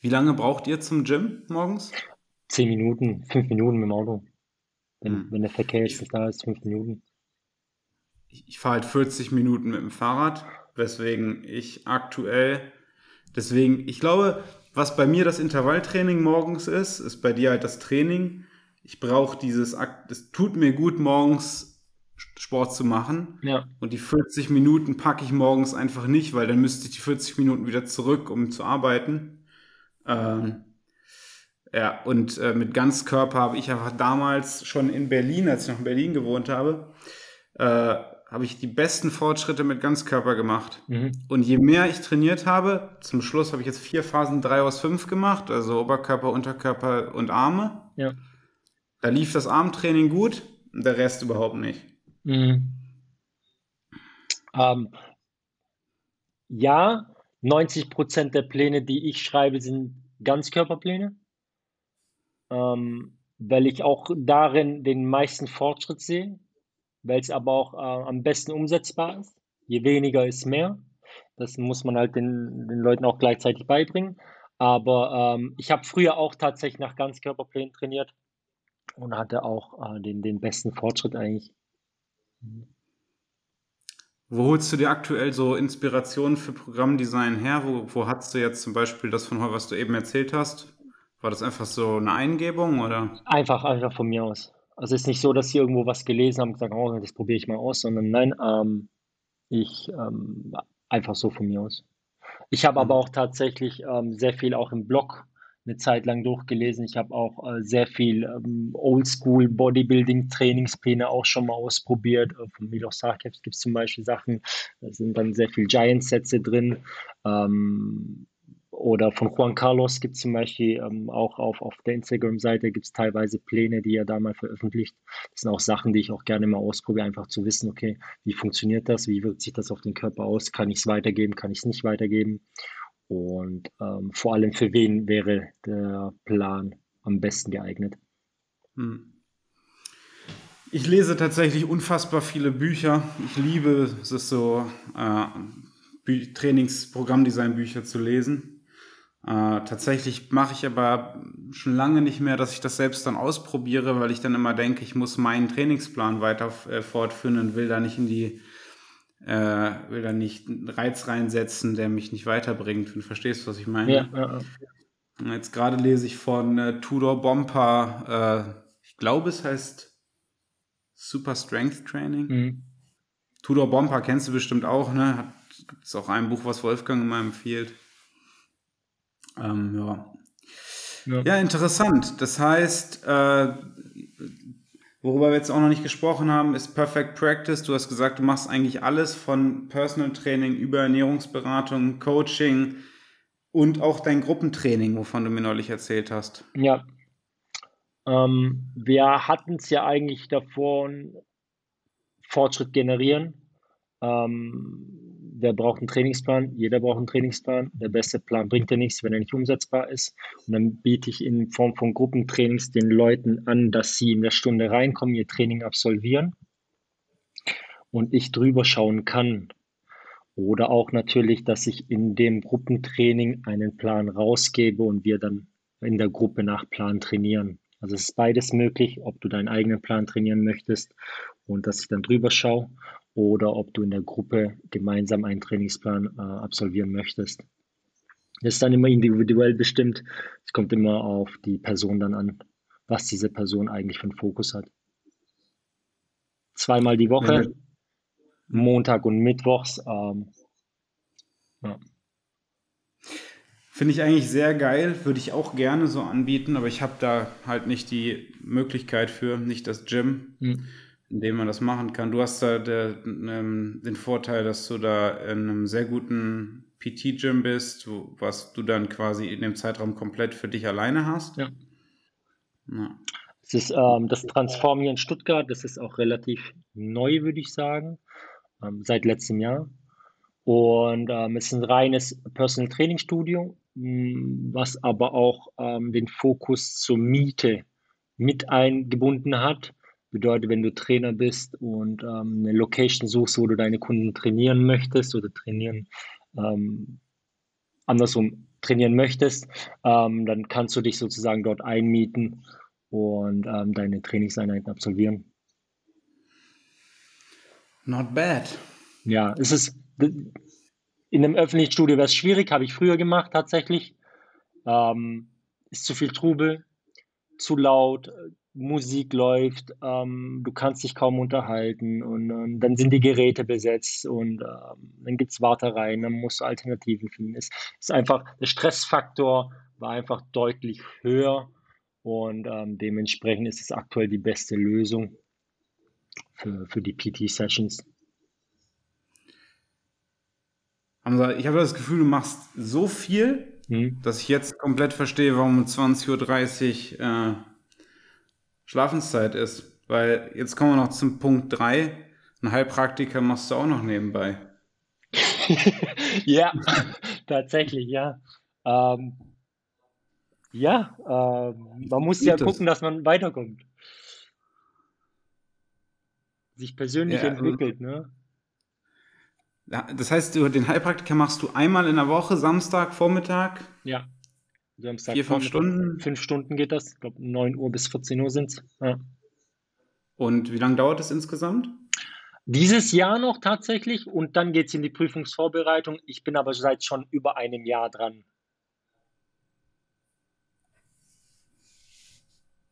Wie lange braucht ihr zum Gym morgens? Zehn Minuten, fünf Minuten mit dem Auto. Wenn, Hm. wenn der Verkehr jetzt nicht da ist, fünf Minuten. Ich, ich fahre halt 40 Minuten mit dem Fahrrad, weswegen ich aktuell, deswegen, ich glaube, was bei mir das Intervalltraining morgens ist, ist bei dir halt das Training. Ich brauche dieses, Akt- es tut mir gut, morgens Sport zu machen. Ja, Und die 40 Minuten packe ich morgens einfach nicht, weil dann müsste ich die 40 Minuten wieder zurück, um zu arbeiten. Ähm, ja, und äh, mit Ganzkörper habe ich einfach damals schon in Berlin, als ich noch in Berlin gewohnt habe, äh, habe ich die besten Fortschritte mit Ganzkörper gemacht. mhm. Und je mehr ich trainiert habe, zum Schluss habe ich jetzt vier Phasen 3 aus 5 gemacht, also Oberkörper, Unterkörper und Arme. ja. Da lief das Armtraining gut, der Rest überhaupt nicht. Mhm. Ähm, ja, 90 Prozent der Pläne, die ich schreibe, sind Ganzkörperpläne, ähm, weil ich auch darin den meisten Fortschritt sehe, weil es aber auch äh, am besten umsetzbar ist. Je weniger ist mehr. Das muss man halt den, den Leuten auch gleichzeitig beibringen. Aber ähm, ich habe früher auch tatsächlich nach Ganzkörperplänen trainiert und hatte auch äh, den, den besten Fortschritt eigentlich. Wo holst du dir aktuell so Inspirationen für Programmdesign her? Wo, wo hast du jetzt zum Beispiel das von heute, was du eben erzählt hast? War das einfach so eine Eingebung oder? Einfach, einfach von mir aus. Also es ist nicht so, dass sie irgendwo was gelesen haben und gesagt, oh, das probiere ich mal aus, sondern nein, ähm, ich ähm, einfach so von mir aus. Ich habe aber Mhm. auch tatsächlich ähm, sehr viel auch im Blog eine Zeit lang durchgelesen. Ich habe auch äh, sehr viel ähm, Oldschool Bodybuilding Trainingspläne auch schon mal ausprobiert. Äh, von Milos Sarkev gibt es zum Beispiel Sachen, da sind dann sehr viel Giant-Sätze drin. Ähm, oder von Juan Carlos gibt es zum Beispiel ähm, auch auf, auf der Instagram-Seite gibt es teilweise Pläne, die er da mal veröffentlicht. Das sind auch Sachen, die ich auch gerne mal ausprobiere, einfach zu wissen, okay, wie funktioniert das, wie wirkt sich das auf den Körper aus, kann ich es weitergeben, kann ich es nicht weitergeben und ähm, vor allem für wen wäre der Plan am besten geeignet. Hm. Ich lese tatsächlich unfassbar viele Bücher. Ich liebe es so, äh, Bü Trainings-Programmdesign-Bücher zu lesen. Äh, tatsächlich mache ich aber schon lange nicht mehr, dass ich das selbst dann ausprobiere, weil ich dann immer denke, ich muss meinen Trainingsplan weiter äh, fortführen und will da nicht in die, äh, will da nicht einen Reiz reinsetzen, der mich nicht weiterbringt. Du verstehst, was ich meine? Ja, ja, ja. Jetzt gerade lese ich von äh, Tudor Bomper, äh, ich glaube es heißt Super Strength Training. Mhm. Tudor Bomper kennst du bestimmt auch, ne? Hat ist auch ein Buch, was Wolfgang immer empfiehlt. Ähm, ja. Ja. ja, interessant. Das heißt, äh, worüber wir jetzt auch noch nicht gesprochen haben, ist Perfect Practice. Du hast gesagt, du machst eigentlich alles von Personal Training über Ernährungsberatung, Coaching und auch dein Gruppentraining, wovon du mir neulich erzählt hast. Ja. Ähm, wir hatten es ja eigentlich davon, Fortschritt generieren. Ähm, wer braucht einen Trainingsplan? Jeder braucht einen Trainingsplan. Der beste Plan bringt ja nichts, wenn er nicht umsetzbar ist. Und dann biete ich in Form von Gruppentrainings den Leuten an, dass sie in der Stunde reinkommen, ihr Training absolvieren und ich drüber schauen kann. Oder auch natürlich, dass ich in dem Gruppentraining einen Plan rausgebe und wir dann in der Gruppe nach Plan trainieren. Also es ist beides möglich, ob du deinen eigenen Plan trainieren möchtest und dass ich dann drüber schaue oder ob du in der Gruppe gemeinsam einen Trainingsplan äh, absolvieren möchtest. Das ist dann immer individuell bestimmt. Es kommt immer auf die Person dann an, was diese Person eigentlich für einen Fokus hat. Zweimal die Woche, Montag und Mittwochs. Ähm, ja. Finde ich eigentlich sehr geil, würde ich auch gerne so anbieten, aber ich habe da halt nicht die Möglichkeit für, nicht das Gym, mhm. In dem man das machen kann. Du hast da der, ähm, den Vorteil, dass du da in einem sehr guten PT-Gym bist, wo, was du dann quasi in dem Zeitraum komplett für dich alleine hast. Ja. ja. Es ist ähm, das Transform hier in Stuttgart, das ist auch relativ neu, würde ich sagen, ähm, seit letztem Jahr. Und ähm, es ist ein reines Personal Training Studio, hm, was aber auch ähm, den Fokus zur Miete mit eingebunden hat. Bedeutet, wenn du Trainer bist und ähm, eine Location suchst, wo du deine Kunden trainieren möchtest oder trainieren, ähm, andersrum trainieren möchtest, ähm, dann kannst du dich sozusagen dort einmieten und ähm, deine Trainingseinheiten absolvieren. Not bad. Ja, es ist in einem öffentlichen Studio wäre es schwierig, habe ich früher gemacht tatsächlich. Ähm, ist zu viel Trubel, zu laut, Musik läuft, ähm, du kannst dich kaum unterhalten und ähm, dann sind die Geräte besetzt und ähm, dann gibt es Wartereien, dann musst du Alternativen finden. Es ist einfach, der Stressfaktor war einfach deutlich höher und ähm, dementsprechend ist es aktuell die beste Lösung für, für die PT-Sessions. Hamza, ich habe das Gefühl, du machst so viel, hm. dass ich jetzt komplett verstehe, warum um 20.30 Uhr äh, Schlafenszeit ist. Weil jetzt kommen wir noch zum Punkt 3. Ein Heilpraktiker machst du auch noch nebenbei. ja, tatsächlich, ja. Ähm, ja, ähm, man muss ja gucken, das? dass man weiterkommt. Sich persönlich ja, entwickelt, ne? Das heißt, du, den Heilpraktiker machst du einmal in der Woche, Samstag, Vormittag? Ja. Samstag, Vier, fünf Stunden? Fünf Stunden geht das. Ich glaube, 9 Uhr bis 14 Uhr sind es. Ja. Und wie lange dauert es insgesamt? Dieses Jahr noch tatsächlich und dann geht es in die Prüfungsvorbereitung. Ich bin aber seit schon über einem Jahr dran.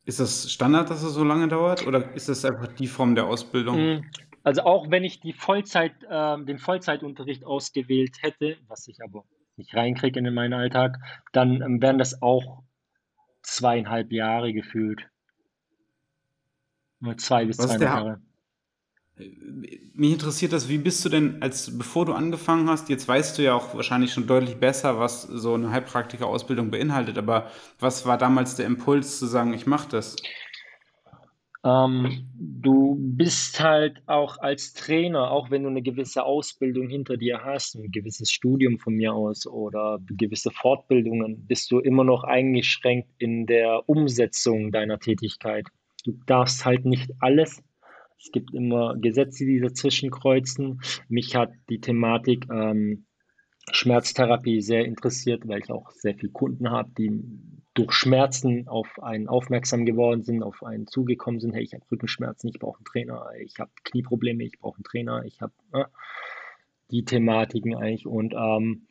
Ist das Standard, dass es so lange dauert oder ist das einfach die Form der Ausbildung? Mm, also auch wenn ich die Vollzeit, äh, den Vollzeitunterricht ausgewählt hätte, was ich aber nicht reinkriege in meinen Alltag, dann ähm, wären das auch zweieinhalb Jahre gefühlt. Nur zwei bis zweieinhalb Jahre. Mich interessiert das, wie bist du denn, als bevor du angefangen hast, jetzt weißt du ja auch wahrscheinlich schon deutlich besser, was so eine Heilpraktiker-Ausbildung beinhaltet, aber was war damals der Impuls zu sagen, ich mache das? Ähm, du bist halt auch als Trainer, auch wenn du eine gewisse Ausbildung hinter dir hast, ein gewisses Studium von mir aus oder gewisse Fortbildungen, bist du immer noch eingeschränkt in der Umsetzung deiner Tätigkeit. Du darfst halt nicht alles. Es gibt immer Gesetze, die dazwischen kreuzen. Mich hat die Thematik ähm, Schmerztherapie sehr interessiert, weil ich auch sehr viele Kunden habe, die durch Schmerzen auf einen aufmerksam geworden sind, auf einen zugekommen sind, hey, ich habe Rückenschmerzen, ich brauche einen Trainer, ich habe Knieprobleme, ich brauche einen Trainer, ich habe äh, die Thematiken eigentlich. Und ähm,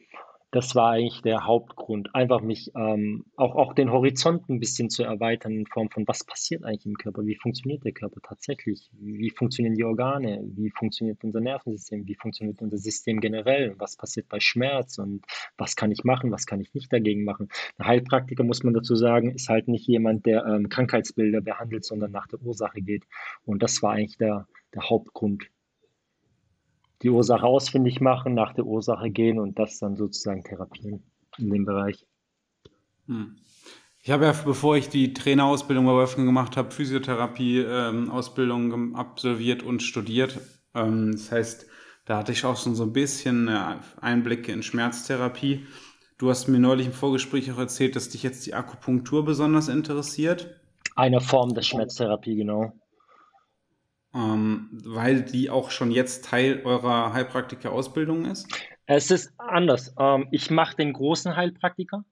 das war eigentlich der Hauptgrund. Einfach mich ähm, auch, auch den Horizont ein bisschen zu erweitern in Form von, was passiert eigentlich im Körper? Wie funktioniert der Körper tatsächlich? Wie funktionieren die Organe? Wie funktioniert unser Nervensystem? Wie funktioniert unser System generell? Was passiert bei Schmerz? Und was kann ich machen? Was kann ich nicht dagegen machen? Ein Heilpraktiker, muss man dazu sagen, ist halt nicht jemand, der ähm, Krankheitsbilder behandelt, sondern nach der Ursache geht. Und das war eigentlich der, der Hauptgrund die Ursache ausfindig machen, nach der Ursache gehen und das dann sozusagen therapieren in dem Bereich. Hm. Ich habe ja, bevor ich die Trainerausbildung bei Wolfgang gemacht habe, Physiotherapie-Ausbildung ähm, absolviert und studiert. Ähm, das heißt, da hatte ich auch schon so ein bisschen äh, Einblicke in Schmerztherapie. Du hast mir neulich im Vorgespräch auch erzählt, dass dich jetzt die Akupunktur besonders interessiert. Eine Form der Schmerztherapie, genau ähm, weil die auch schon jetzt Teil eurer Heilpraktiker-Ausbildung ist? Es ist anders. Ähm, ich mache den großen Heilpraktiker.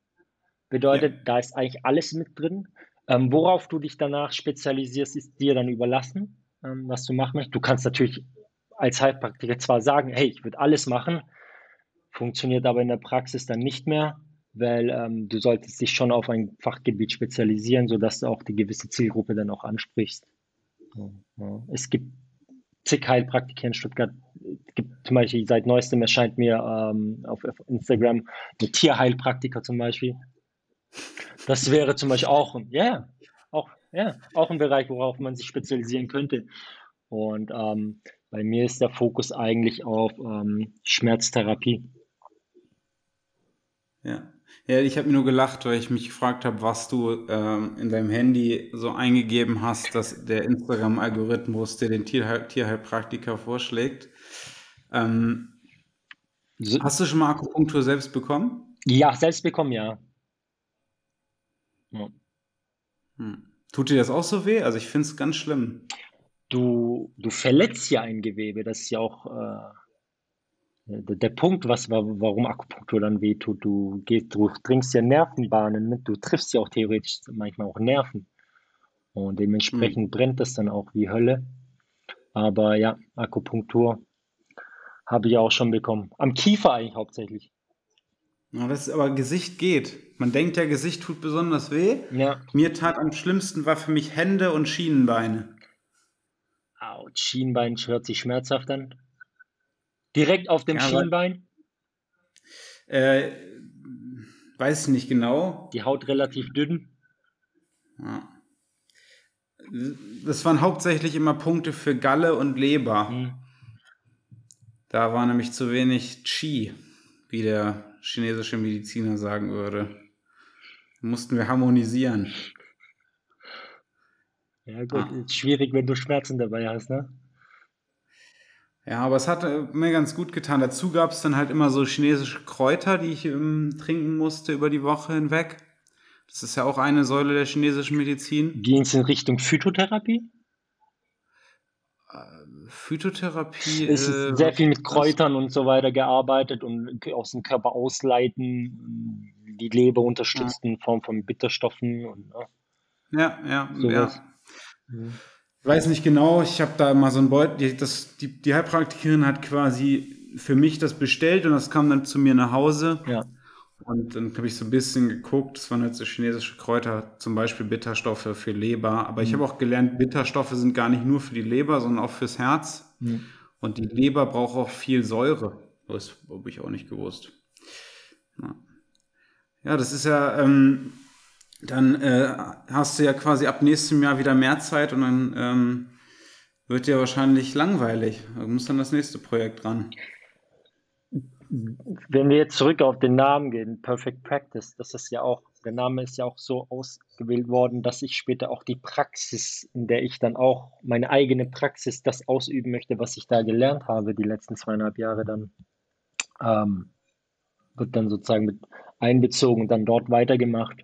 Bedeutet, ja. da ist eigentlich alles mit drin. Ähm, worauf du dich danach spezialisierst, ist dir dann überlassen, ähm, was du machen möchtest. Du kannst natürlich als Heilpraktiker zwar sagen, hey, ich würde alles machen, funktioniert aber in der Praxis dann nicht mehr, weil ähm, du solltest dich schon auf ein Fachgebiet spezialisieren, sodass du auch die gewisse Zielgruppe dann auch ansprichst. Ja. Es gibt zig Heilpraktiker in Stuttgart. Es gibt zum Beispiel seit neuestem erscheint mir ähm, auf, Instagram eine Tierheilpraktiker zum Beispiel. Das wäre zum Beispiel auch, ja, auch, ja, auch ein Bereich, worauf man sich spezialisieren könnte. Und ähm, bei mir ist der Fokus eigentlich auf ähm, Schmerztherapie. Ja. Ja, ich habe mir nur gelacht, weil ich mich gefragt habe, was du ähm, in deinem Handy so eingegeben hast, dass der Instagram-Algorithmus dir den Tierheil Tierheilpraktiker vorschlägt. Ähm, So, hast du schon mal Akupunktur selbst bekommen? ja, selbst bekommen, ja. ja. Hm. Tut dir das auch so weh? Also ich finde es ganz schlimm. Du, du verletzt ja ein Gewebe. Das ist ja auch äh, der, Punkt, was, wa- warum Akupunktur dann wehtut. Du gehst, du dringst ja Nervenbahnen mit, du triffst ja auch theoretisch manchmal auch Nerven. Und dementsprechend brennt das dann auch wie Hölle. Aber ja, Akupunktur habe ich auch schon bekommen. Am Kiefer eigentlich hauptsächlich. Ja, das aber Gesicht geht. Man denkt ja, Gesicht tut besonders weh. Ja. Mir tat am schlimmsten war für mich Hände und Schienenbeine. Autsch, Schienbein hört sich schmerzhaft an. Direkt auf dem Ja, Schienbein, äh, weiß ich nicht genau. die Haut relativ dünn. Ja. Das waren hauptsächlich immer Punkte für Galle und Leber. Hm. Da war nämlich zu wenig Qi, wie der chinesische Mediziner sagen würde. Mussten wir harmonisieren. Ja gut, Ah. ist schwierig, wenn du Schmerzen dabei hast, ne? Ja, aber es hat äh, mir ganz gut getan. Dazu gab es dann halt immer so chinesische Kräuter, die ich ähm, trinken musste über die Woche hinweg. Das ist ja auch eine Säule der chinesischen Medizin. Ging es in Richtung Phytotherapie? Phytotherapie. Es äh, ist sehr viel mit Kräutern und so weiter gearbeitet und aus dem Körper ausleiten, die Leber unterstützen in Form von Bitterstoffen und ne, Ja, ja, sowas. ja. Weiß nicht genau, ich habe da mal so ein Beutel, die, das, die, die Heilpraktikerin hat quasi für mich das bestellt und das kam dann zu mir nach Hause. Ja, Und dann habe ich so ein bisschen geguckt, es waren halt so chinesische Kräuter, zum Beispiel Bitterstoffe für Leber. Aber ich habe auch gelernt, Bitterstoffe sind gar nicht nur für die Leber, sondern auch fürs Herz. Mhm. Und die Leber braucht auch viel Säure. Das habe ich auch nicht gewusst. Ja, ja das ist ja, ähm, dann äh, hast du ja quasi ab nächstem Jahr wieder mehr Zeit und dann ähm, wird dir wahrscheinlich langweilig. Du musst dann das nächste Projekt ran. Wenn wir jetzt zurück auf den Namen gehen, Perfect Practice, das ist ja auch, der Name ist ja auch so ausgewählt worden, dass ich später auch die Praxis, in der ich dann auch meine eigene Praxis, das ausüben möchte, was ich da gelernt habe, die letzten zweieinhalb Jahre dann, ähm, wird dann sozusagen mit einbezogen und dann dort weitergemacht.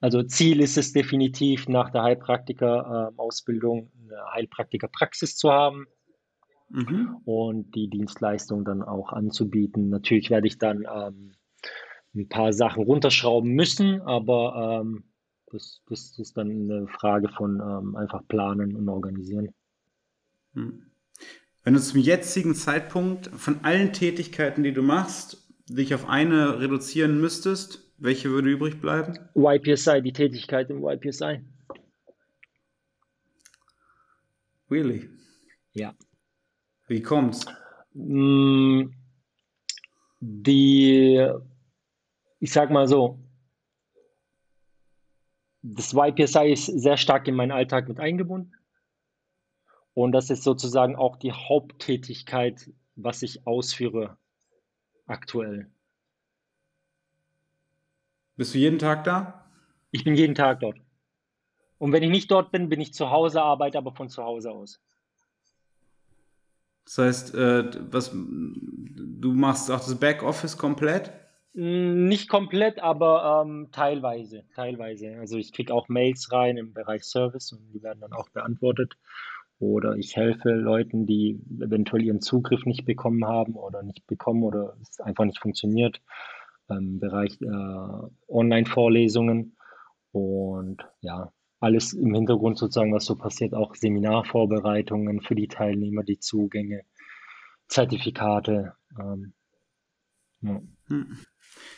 Also Ziel ist es definitiv, nach der Heilpraktiker-Ausbildung eine Heilpraktiker-Praxis zu haben Mhm. und die Dienstleistung dann auch anzubieten. Natürlich werde ich dann ähm, ein paar Sachen runterschrauben müssen, aber ähm, das, das ist dann eine Frage von ähm, einfach planen und organisieren. Hm. Wenn du zum jetzigen Zeitpunkt von allen Tätigkeiten, die du machst, dich auf eine reduzieren müsstest, welche würde übrig bleiben? YPSI, die Tätigkeit im YPSI. Really? Ja. Wie kommt's? Mm, Die, ich sag mal so, das YPSI ist sehr stark in meinen Alltag mit eingebunden. Und das ist sozusagen auch die Haupttätigkeit, was ich ausführe aktuell. Bist du jeden Tag da? Ich bin jeden Tag dort. Und wenn ich nicht dort bin, bin ich zu Hause, arbeite aber von zu Hause aus. Das heißt, äh, was, du machst auch das Backoffice komplett? Mm, Nicht komplett, aber ähm, teilweise, teilweise. Also ich kriege auch Mails rein im Bereich Service und die werden dann auch beantwortet. Oder ich helfe Leuten, die eventuell ihren Zugriff nicht bekommen haben oder nicht bekommen oder es einfach nicht funktioniert. Im Bereich äh, Online-Vorlesungen. Und ja, alles im Hintergrund sozusagen, was so passiert, auch Seminarvorbereitungen für die Teilnehmer, die Zugänge, Zertifikate. Ähm, ja. Hm.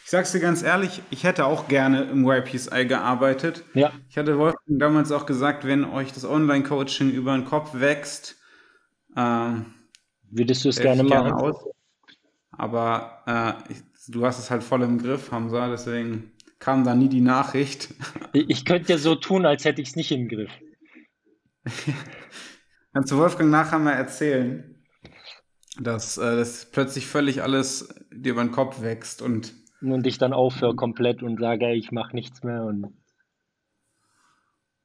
Ich sag's dir ganz ehrlich, ich hätte auch gerne im YPSI gearbeitet. Ja. Ich hatte Wolfgang damals auch gesagt, wenn euch das Online-Coaching über den Kopf wächst, ähm, würdest du es gerne machen? Aus. Aber äh, ich, du hast es halt voll im Griff, Hamza, deswegen kam da nie die Nachricht. Ich könnte ja so tun, als hätte ich es nicht im Griff. Kannst du Wolfgang nachher mal erzählen, dass äh, das plötzlich völlig alles dir über den Kopf wächst und und ich dann aufhöre komplett und sage, ich mache nichts mehr und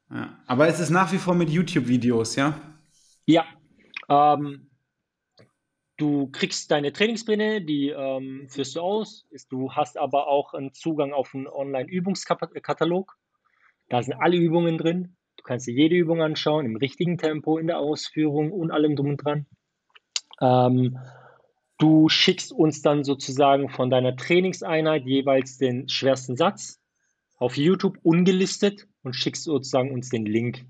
ja. Aber es ist nach wie vor mit YouTube-Videos, ja? Ja. Ähm, Du kriegst deine Trainingspläne, die ähm, führst du aus. Du hast aber auch einen Zugang auf einen Online-Übungskatalog. Da sind alle Übungen drin. Du kannst dir jede Übung anschauen, im richtigen Tempo, in der Ausführung und allem drum und dran. Ähm, du schickst uns dann sozusagen von deiner Trainingseinheit jeweils den schwersten Satz auf YouTube ungelistet und schickst sozusagen uns den Link.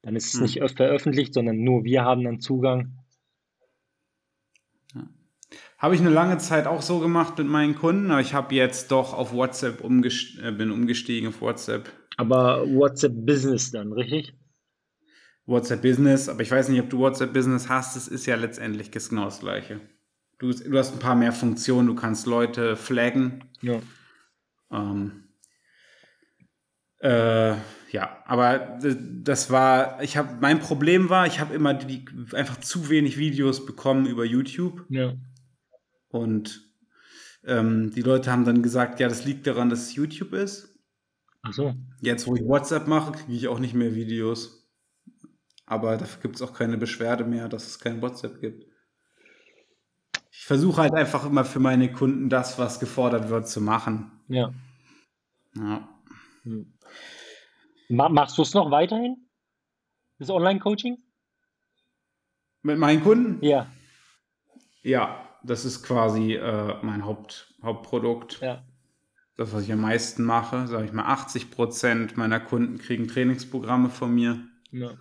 Dann ist es hm. nicht veröffentlicht, sondern nur wir haben dann Zugang habe ich eine lange Zeit auch so gemacht mit meinen Kunden, aber ich habe jetzt doch auf WhatsApp umgest äh, bin umgestiegen auf WhatsApp. Aber WhatsApp Business dann, richtig? WhatsApp Business, aber ich weiß nicht, ob du WhatsApp Business hast, es ist ja letztendlich genau das gleiche. Du, du hast ein paar mehr Funktionen, du kannst Leute flaggen. Ja. Ähm, äh, ja, aber das war, ich habe, mein Problem war, ich habe immer die, einfach zu wenig Videos bekommen über YouTube. Ja. Und ähm, die Leute haben dann gesagt, ja, das liegt daran, dass es YouTube ist. Ach so. Jetzt, wo ich WhatsApp mache, kriege ich auch nicht mehr Videos. Aber dafür gibt es auch keine Beschwerde mehr, dass es kein WhatsApp gibt. Ich versuche halt einfach immer für meine Kunden das, was gefordert wird, zu machen. Ja. Ja. Hm. Machst du es noch weiterhin? Das Online-Coaching? Mit meinen Kunden? Ja. Ja, das ist quasi äh, mein Haupt, Hauptprodukt. Ja. Das, was ich am meisten mache, sage ich mal, 80 Prozent meiner Kunden kriegen Trainingsprogramme von mir. Ja.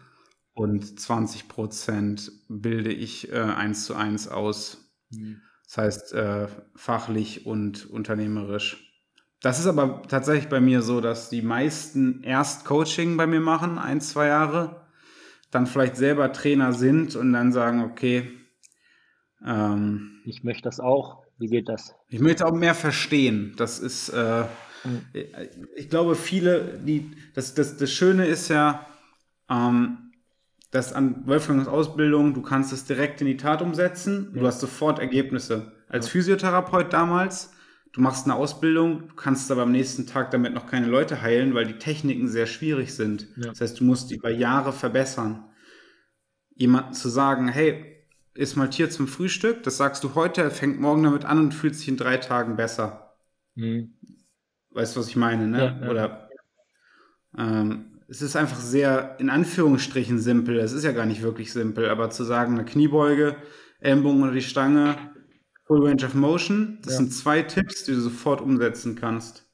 Und 20 Prozent bilde ich äh, eins zu eins aus. Mhm. Das heißt, äh, fachlich und unternehmerisch. Das ist aber tatsächlich bei mir so, dass die meisten erst Coaching bei mir machen, ein, zwei Jahre, dann vielleicht selber Trainer sind und dann sagen, okay, ähm, ich möchte das auch. Wie geht das? Ich möchte auch mehr verstehen. Das ist, äh, mhm. ich glaube, viele, die, das, das, das Schöne ist ja, ähm, dass an Wolfgangs Ausbildung, du kannst es direkt in die Tat umsetzen. Ja. Du hast sofort Ergebnisse. Als. Physiotherapeut damals, du machst eine Ausbildung, du kannst aber am nächsten Tag damit noch keine Leute heilen, weil die Techniken sehr schwierig sind. Ja. Das heißt, du musst die über Jahre verbessern. Jemanden zu sagen, hey, ist mal Tier zum Frühstück, das sagst du heute, er fängt morgen damit an und fühlt sich in drei Tagen besser. Mhm. Weißt du, was ich meine, ne? Ja, ja. Oder ähm, es ist einfach sehr in Anführungsstrichen simpel. Es ist ja gar nicht wirklich simpel, aber zu sagen, eine Kniebeuge, Ellenbogen oder die Stange, Full Range of Motion, das ja. sind zwei Tipps, die du sofort umsetzen kannst.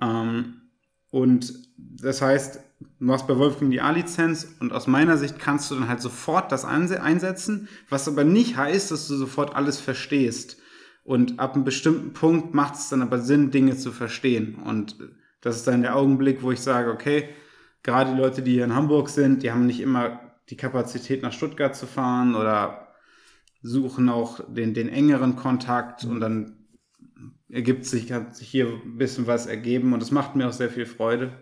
Ähm, und das heißt, du machst bei Wolfgang die A-Lizenz und aus meiner Sicht kannst du dann halt sofort das einsetzen, was aber nicht heißt, dass du sofort alles verstehst. Und ab einem bestimmten Punkt macht es dann aber Sinn, Dinge zu verstehen. Und das ist dann der Augenblick, wo ich sage, okay, gerade die Leute, die hier in Hamburg sind, die haben nicht immer die Kapazität nach Stuttgart zu fahren oder suchen auch den, den engeren Kontakt und dann ergibt sich, hat sich hier ein bisschen was ergeben und es macht mir auch sehr viel Freude.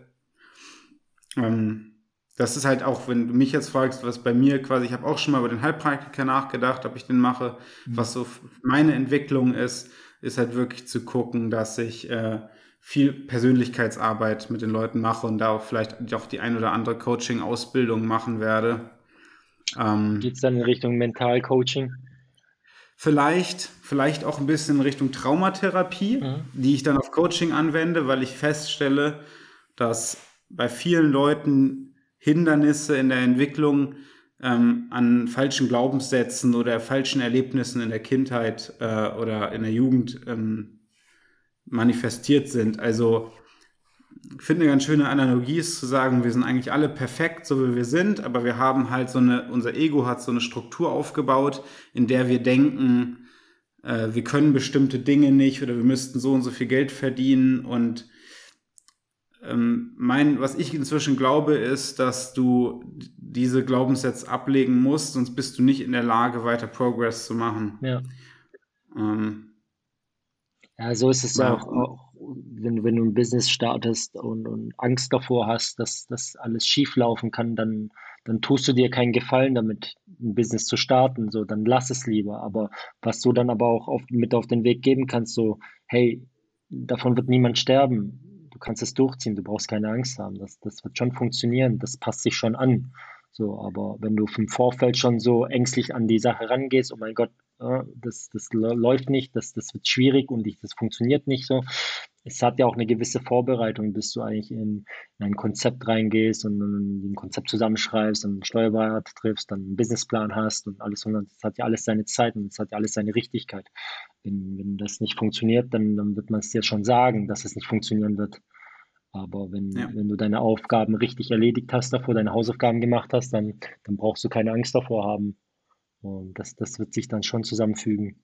Ähm, das ist halt auch, wenn du mich jetzt fragst, was bei mir quasi, ich habe auch schon mal über den Heilpraktiker nachgedacht, ob ich den mache. Mhm. Was so meine Entwicklung ist, ist halt wirklich zu gucken, dass ich äh, viel Persönlichkeitsarbeit mit den Leuten mache und da auch vielleicht auch die ein oder andere Coaching-Ausbildung machen werde. Ähm, Geht es dann in Richtung Mental-Coaching? Vielleicht, vielleicht auch ein bisschen in Richtung Traumatherapie, mhm. die ich dann auf Coaching anwende, weil ich feststelle, dass bei vielen Leuten Hindernisse in der Entwicklung ähm, an falschen Glaubenssätzen oder falschen Erlebnissen in der Kindheit äh, oder in der Jugend ähm, manifestiert sind. Also ich finde eine ganz schöne Analogie ist zu sagen, wir sind eigentlich alle perfekt, so wie wir sind, aber wir haben halt so eine, unser Ego hat so eine Struktur aufgebaut, in der wir denken, äh, wir können bestimmte Dinge nicht oder wir müssten so und so viel Geld verdienen und mein, was ich inzwischen glaube, ist, dass du diese Glaubenssätze ablegen musst, sonst bist du nicht in der Lage, weiter Progress zu machen. Ja. Ähm, ja, so ist es ja auch, auch wenn, wenn du ein Business startest und, und Angst davor hast, dass das alles schief laufen kann, dann, dann tust du dir keinen Gefallen damit, ein Business zu starten. So, dann lass es lieber. Aber was du dann aber auch auf, mit auf den Weg geben kannst, so, hey, davon wird niemand sterben. Du kannst es durchziehen, du brauchst keine Angst haben. Das, das wird schon funktionieren, das passt sich schon an. So, aber wenn du vom Vorfeld schon so ängstlich an die Sache rangehst, oh mein Gott, das, das läuft nicht, das, das wird schwierig und ich, das funktioniert nicht so. Es hat ja auch eine gewisse Vorbereitung, bis du eigentlich in, in ein Konzept reingehst und ein Konzept zusammenschreibst und einen Steuerberater triffst, dann einen Businessplan hast und alles. Und das hat ja alles seine Zeit und es hat ja alles seine Richtigkeit. Wenn, wenn das nicht funktioniert, dann, dann wird man es dir schon sagen, dass es nicht funktionieren wird. Aber wenn, ja. wenn du deine Aufgaben richtig erledigt hast davor, deine Hausaufgaben gemacht hast, dann, dann brauchst du keine Angst davor haben. Und das, das wird sich dann schon zusammenfügen.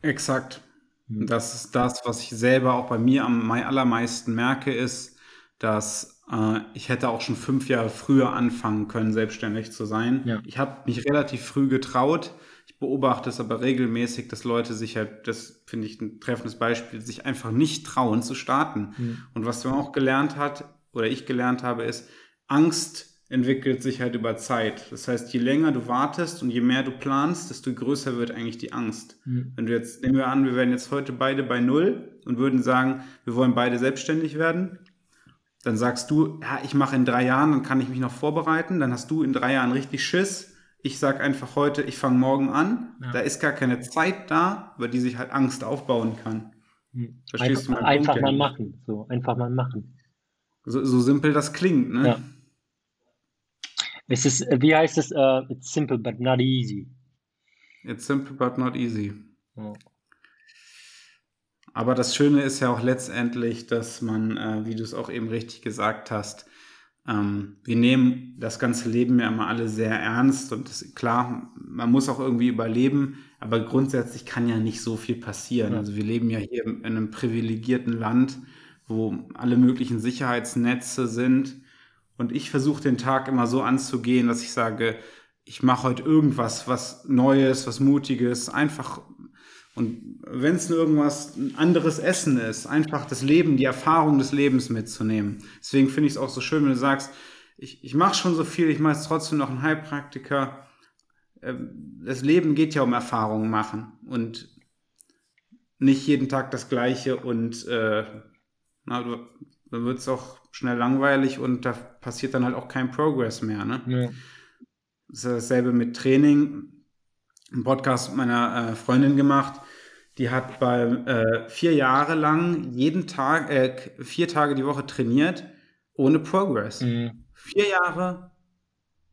Exakt. Hm. Das ist das, was ich selber auch bei mir am allermeisten merke, ist, dass äh, ich hätte auch schon fünf Jahre früher anfangen können, selbstständig zu sein. Ja. Ich habe mich relativ früh getraut. Ich beobachte es aber regelmäßig, dass Leute sich halt, das finde ich ein treffendes Beispiel, sich einfach nicht trauen zu starten. Mhm. Und was man auch gelernt hat, oder ich gelernt habe, ist, Angst entwickelt sich halt über Zeit. Das heißt, je länger du wartest und je mehr du planst, desto größer wird eigentlich die Angst. Mhm. Wenn du jetzt, nehmen wir an, wir wären jetzt heute beide bei Null und würden sagen, wir wollen beide selbstständig werden, dann sagst du, ja, ich mache in drei Jahren, dann kann ich mich noch vorbereiten, dann hast du in drei Jahren richtig Schiss. Ich sag einfach heute, ich fange morgen an. Ja. Da ist gar keine Zeit da, über die sich halt Angst aufbauen kann. Mhm. Verstehst einfach, du Einfach Punkt, mal ja? machen. So, einfach mal machen. So, so simpel das klingt, ne? Ja. Es ist, wie heißt es? Uh, it's simple but not easy. It's simple but not easy. Oh. Aber das Schöne ist ja auch letztendlich, dass man, äh, wie du es auch eben richtig gesagt hast, ähm, wir nehmen das ganze Leben ja immer alle sehr ernst und das, klar, man muss auch irgendwie überleben, aber grundsätzlich kann ja nicht so viel passieren. Also wir leben ja hier in einem privilegierten Land, wo alle möglichen Sicherheitsnetze sind und ich versuche den Tag immer so anzugehen, dass ich sage, ich mache heute irgendwas, was Neues, was Mutiges, einfach. Und wenn es nur irgendwas ein anderes Essen ist, einfach das Leben, die Erfahrung des Lebens mitzunehmen. Deswegen finde ich es auch so schön, wenn du sagst, ich, ich mache schon so viel, ich mache jetzt trotzdem noch einen Heilpraktiker. Ähm, das Leben geht ja um Erfahrungen machen und nicht jeden Tag das Gleiche und äh, na, dann wird es auch schnell langweilig und da passiert dann halt auch kein Progress mehr. Ne? Ja. Das ist dasselbe mit Training. Ein Podcast meiner äh, Freundin gemacht. Die hat bei äh, vier Jahre lang jeden Tag, äh, vier Tage die Woche trainiert, ohne Progress. Mhm. Vier Jahre,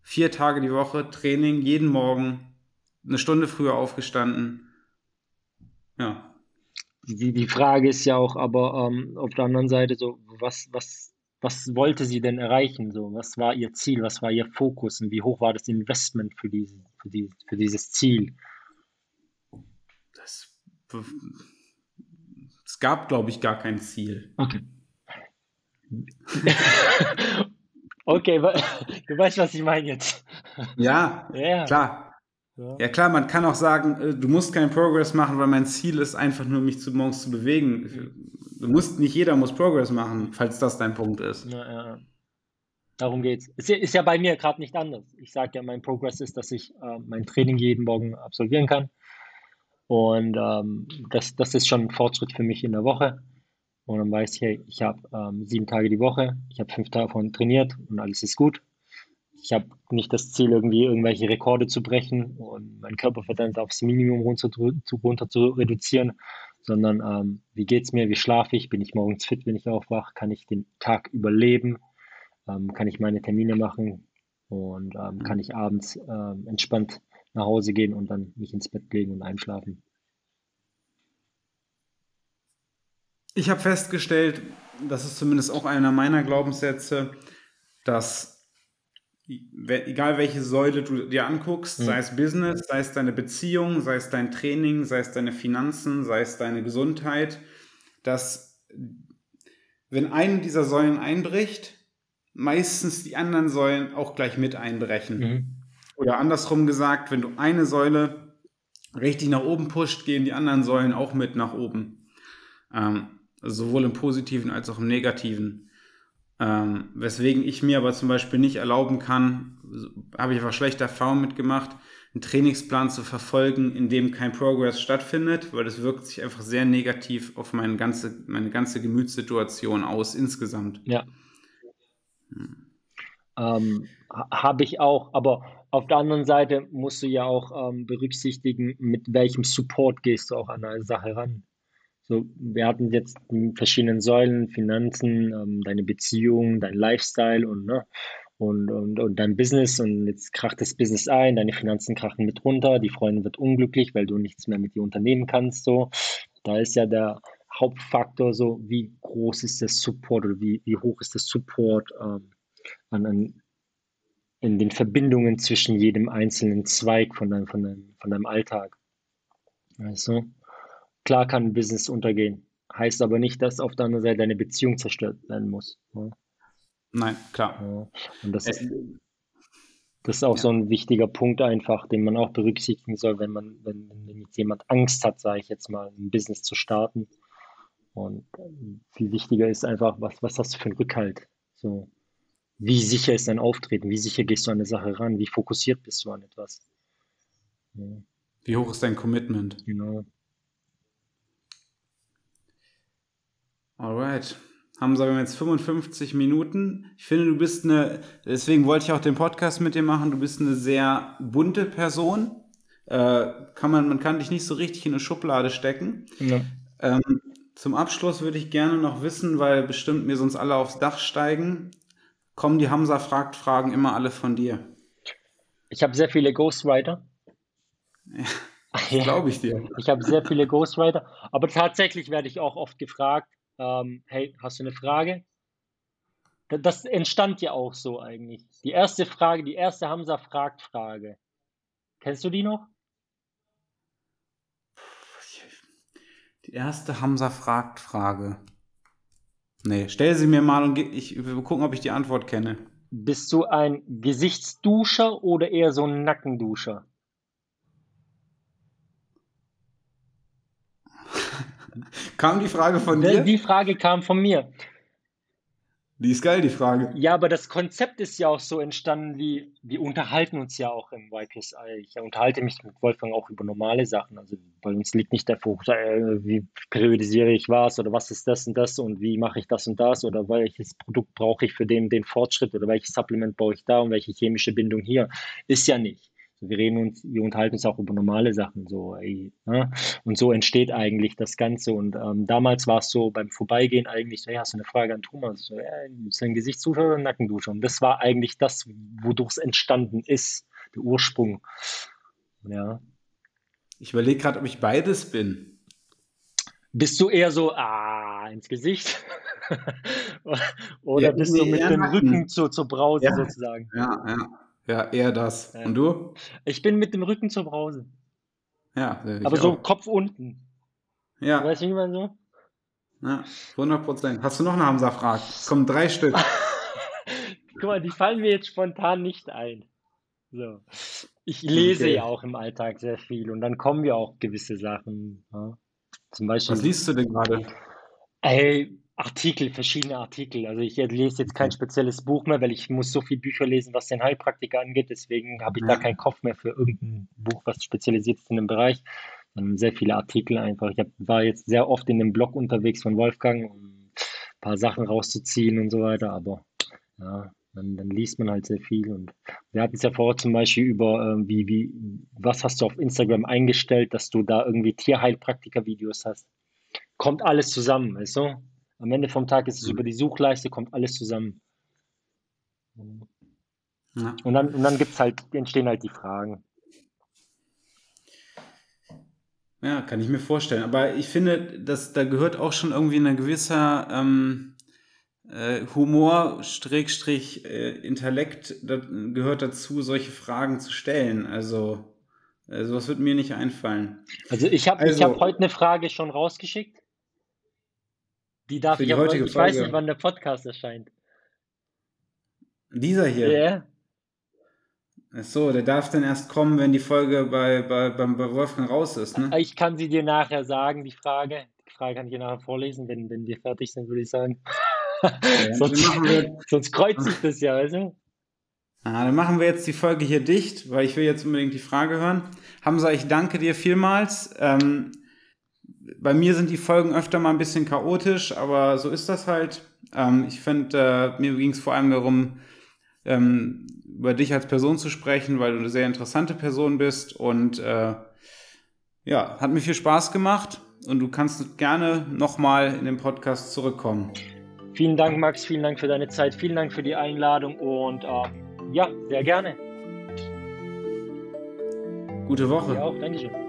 vier Tage die Woche Training, jeden Morgen, eine Stunde früher aufgestanden. Ja. Die, die Frage ist ja auch aber ähm, auf der anderen Seite so, was, was was wollte sie denn erreichen? So, was war ihr Ziel? Was war ihr Fokus? Und wie hoch war das Investment für, diese, für, die, für dieses Ziel? Das, es gab, glaube ich, gar kein Ziel. Okay. okay, du weißt, was ich meine jetzt. Ja, ja. klar. Ja. ja. klar, man kann auch sagen, äh, du musst keinen Progress machen, weil mein Ziel ist einfach nur, mich zu morgens zu bewegen. Du musst, nicht jeder muss Progress machen, falls das dein Punkt ist. Ja, ja. Darum geht's. Ist ist ja bei mir gerade nicht anders. Ich sage ja, mein Progress ist, dass ich äh, mein Training jeden Morgen absolvieren kann. Und ähm, das, das ist schon ein Fortschritt für mich in der Woche. Und dann weiß ich, hey, ich habe ähm, sieben Tage die Woche, ich habe fünf davon trainiert und alles ist gut. Ich habe nicht das Ziel, irgendwie irgendwelche Rekorde zu brechen und meinen Körperverdampf aufs Minimum runter, runter zu reduzieren, sondern ähm, wie es mir, wie schlafe ich, bin ich morgens fit, wenn ich aufwache, kann ich den Tag überleben, ähm, kann ich meine Termine machen und ähm, kann ich abends ähm, entspannt nach Hause gehen und dann mich ins Bett legen und einschlafen. Ich habe festgestellt, das ist zumindest auch einer meiner Glaubenssätze, dass egal welche Säule du dir anguckst, mhm. sei es Business, sei es deine Beziehung, sei es dein Training, sei es deine Finanzen, sei es deine Gesundheit, dass wenn eine dieser Säulen einbricht, meistens die anderen Säulen auch gleich mit einbrechen. Mhm. Oder andersrum gesagt, wenn du eine Säule richtig nach oben pusht, gehen die anderen Säulen auch mit nach oben. Ähm, sowohl im positiven als auch im negativen. Ähm, weswegen ich mir aber zum Beispiel nicht erlauben kann, habe ich einfach schlechte Erfahrungen mitgemacht, einen Trainingsplan zu verfolgen, in dem kein Progress stattfindet, weil das wirkt sich einfach sehr negativ auf meine ganze, meine ganze Gemütssituation aus insgesamt. Ja. Hm. Ähm, habe ich auch, aber auf der anderen Seite musst du ja auch ähm, berücksichtigen, mit welchem Support gehst du auch an eine Sache ran. So, wir hatten jetzt verschiedene Säulen, Finanzen, ähm, deine Beziehung, dein Lifestyle und, ne, und, und, und dein Business und jetzt kracht das Business ein, deine Finanzen krachen mit runter, die Freundin wird unglücklich, weil du nichts mehr mit ihr unternehmen kannst. So. Da ist ja der Hauptfaktor so, wie groß ist der Support oder wie, wie hoch ist der Support ähm, an, an, in den Verbindungen zwischen jedem einzelnen Zweig von deinem, von deinem, von deinem Alltag. Also, klar kann ein Business untergehen. Heißt aber nicht, dass auf der anderen Seite deine Beziehung zerstört werden muss. Ja. Nein, klar. Ja. Und das ist, das ist auch ja. so ein wichtiger Punkt einfach, den man auch berücksichtigen soll, wenn man, wenn, wenn jetzt jemand Angst hat, sage ich jetzt mal, ein Business zu starten. Und viel wichtiger ist einfach, was, was hast du für einen Rückhalt? So, wie sicher ist dein Auftreten? Wie sicher gehst du an eine Sache ran? Wie fokussiert bist du an etwas? Ja. Wie hoch ist dein Commitment? Genau. Alright. Hamza, wir haben jetzt 55 Minuten. Ich finde, du bist eine, deswegen wollte ich auch den Podcast mit dir machen, du bist eine sehr bunte Person. Äh, kann man, man kann dich nicht so richtig in eine Schublade stecken. Ja. Ähm, zum Abschluss würde ich gerne noch wissen, weil bestimmt mir sonst alle aufs Dach steigen, kommen die Hamza fragt Fragen immer alle von dir? Ich habe sehr viele Ghostwriter. Ja, Glaube ich dir. Ich habe sehr viele Ghostwriter, aber tatsächlich werde ich auch oft gefragt, ähm, hey, hast du eine Frage? Das entstand ja auch so eigentlich. Die erste Frage, die erste Hamza fragt Frage. Kennst du die noch? Die erste Hamza fragt Frage. Nee, stell sie mir mal und ich will gucken, ob ich die Antwort kenne. Bist du ein Gesichtsduscher oder eher so ein Nackenduscher? kam die Frage von dir? Die Frage kam von mir. Die ist geil, die Frage. Ja, aber das Konzept ist ja auch so entstanden, wie wir unterhalten uns ja auch im YPSI. Ich unterhalte mich mit Wolfgang auch über normale Sachen. Also bei uns liegt nicht der Fokus, äh, wie periodisiere ich was oder was ist das und das und wie mache ich das und das oder welches Produkt brauche ich für den, den Fortschritt oder welches Supplement baue ich da und welche chemische Bindung hier. Ist ja nicht wir reden uns, wir unterhalten uns auch über normale Sachen so. Ey, ne? Und so entsteht eigentlich das Ganze. Und ähm, damals war es so beim Vorbeigehen eigentlich so, hey, hast du eine Frage an Thomas? So, ja, ist ein Gesichtsduscher oder ein Nackenduscher? Und das war eigentlich das, wodurch es entstanden ist, der Ursprung. Ja. Ich überlege gerade, ob ich beides bin. Bist du eher so, ah, ins Gesicht? Oder ja, bist du mit dem Rücken zur, zur Brause ja, sozusagen? Ja, ja. Ja, eher das. Ja. Und du? Ich bin mit dem Rücken zur Brause. Ja, aber so Kopf unten. Ja. Weißt du, wie man so? Ja, 100 Prozent. Hast du noch eine Hamza-Frage? Es kommen drei Stück. Guck mal, die fallen mir jetzt spontan nicht ein. So. Ich lese okay. ja auch im Alltag sehr viel und dann kommen ja auch gewisse Sachen. Ja. Zum Beispiel. Was liest du denn gerade? Ey, Artikel, verschiedene Artikel. Also ich lese jetzt kein spezielles Buch mehr, weil ich muss so viel Bücher lesen, was den Heilpraktiker angeht. Deswegen habe ich da keinen Kopf mehr für irgendein Buch, was spezialisiert ist in dem Bereich. Dann sehr viele Artikel einfach. Ich hab, war jetzt sehr oft in dem Blog unterwegs von Wolfgang, um ein paar Sachen rauszuziehen und so weiter. Aber ja, dann, dann liest man halt sehr viel. Und wir hatten es ja vorher zum Beispiel über, äh, wie, wie, was hast du auf Instagram eingestellt, dass du da irgendwie Tierheilpraktiker-Videos hast. Kommt alles zusammen, weißt du? Am Ende vom Tag ist es über die Suchleiste, kommt alles zusammen. Ja. Und dann, und dann gibt's halt, entstehen halt die Fragen. Ja, kann ich mir vorstellen. Aber ich finde, dass da gehört auch schon irgendwie eine gewisse, ähm, äh, Humor, Strich, äh, Intellekt da, gehört dazu, solche Fragen zu stellen. Also, äh, sowas wird mir nicht einfallen. Also ich habe also, hab heute eine Frage schon rausgeschickt. Die darf ich, die aber, ich weiß nicht, wann der Podcast erscheint. Dieser hier? Yeah. Ach so, der darf dann erst kommen, wenn die Folge bei, bei, beim, bei Wolfgang raus ist, ne? Ich kann sie dir nachher sagen, die Frage. Die Frage kann ich dir nachher vorlesen, wenn, wenn wir fertig sind, würde ich sagen. Ja, sonst, sonst kreuzt sich das ja, weißt du? Ah, dann machen wir jetzt die Folge hier dicht, weil ich will jetzt unbedingt die Frage hören. Hamza, ich danke dir vielmals. Ähm, bei mir sind die Folgen öfter mal ein bisschen chaotisch, aber so ist das halt. Ähm, ich finde, äh, mir ging es vor allem darum, ähm, über dich als Person zu sprechen, weil du eine sehr interessante Person bist. Und äh, ja, hat mir viel Spaß gemacht und du kannst gerne nochmal in den Podcast zurückkommen. Vielen Dank, Max, vielen Dank für deine Zeit, vielen Dank für die Einladung und äh, ja, sehr gerne. Gute Woche. Ja, auch, Dankeschön.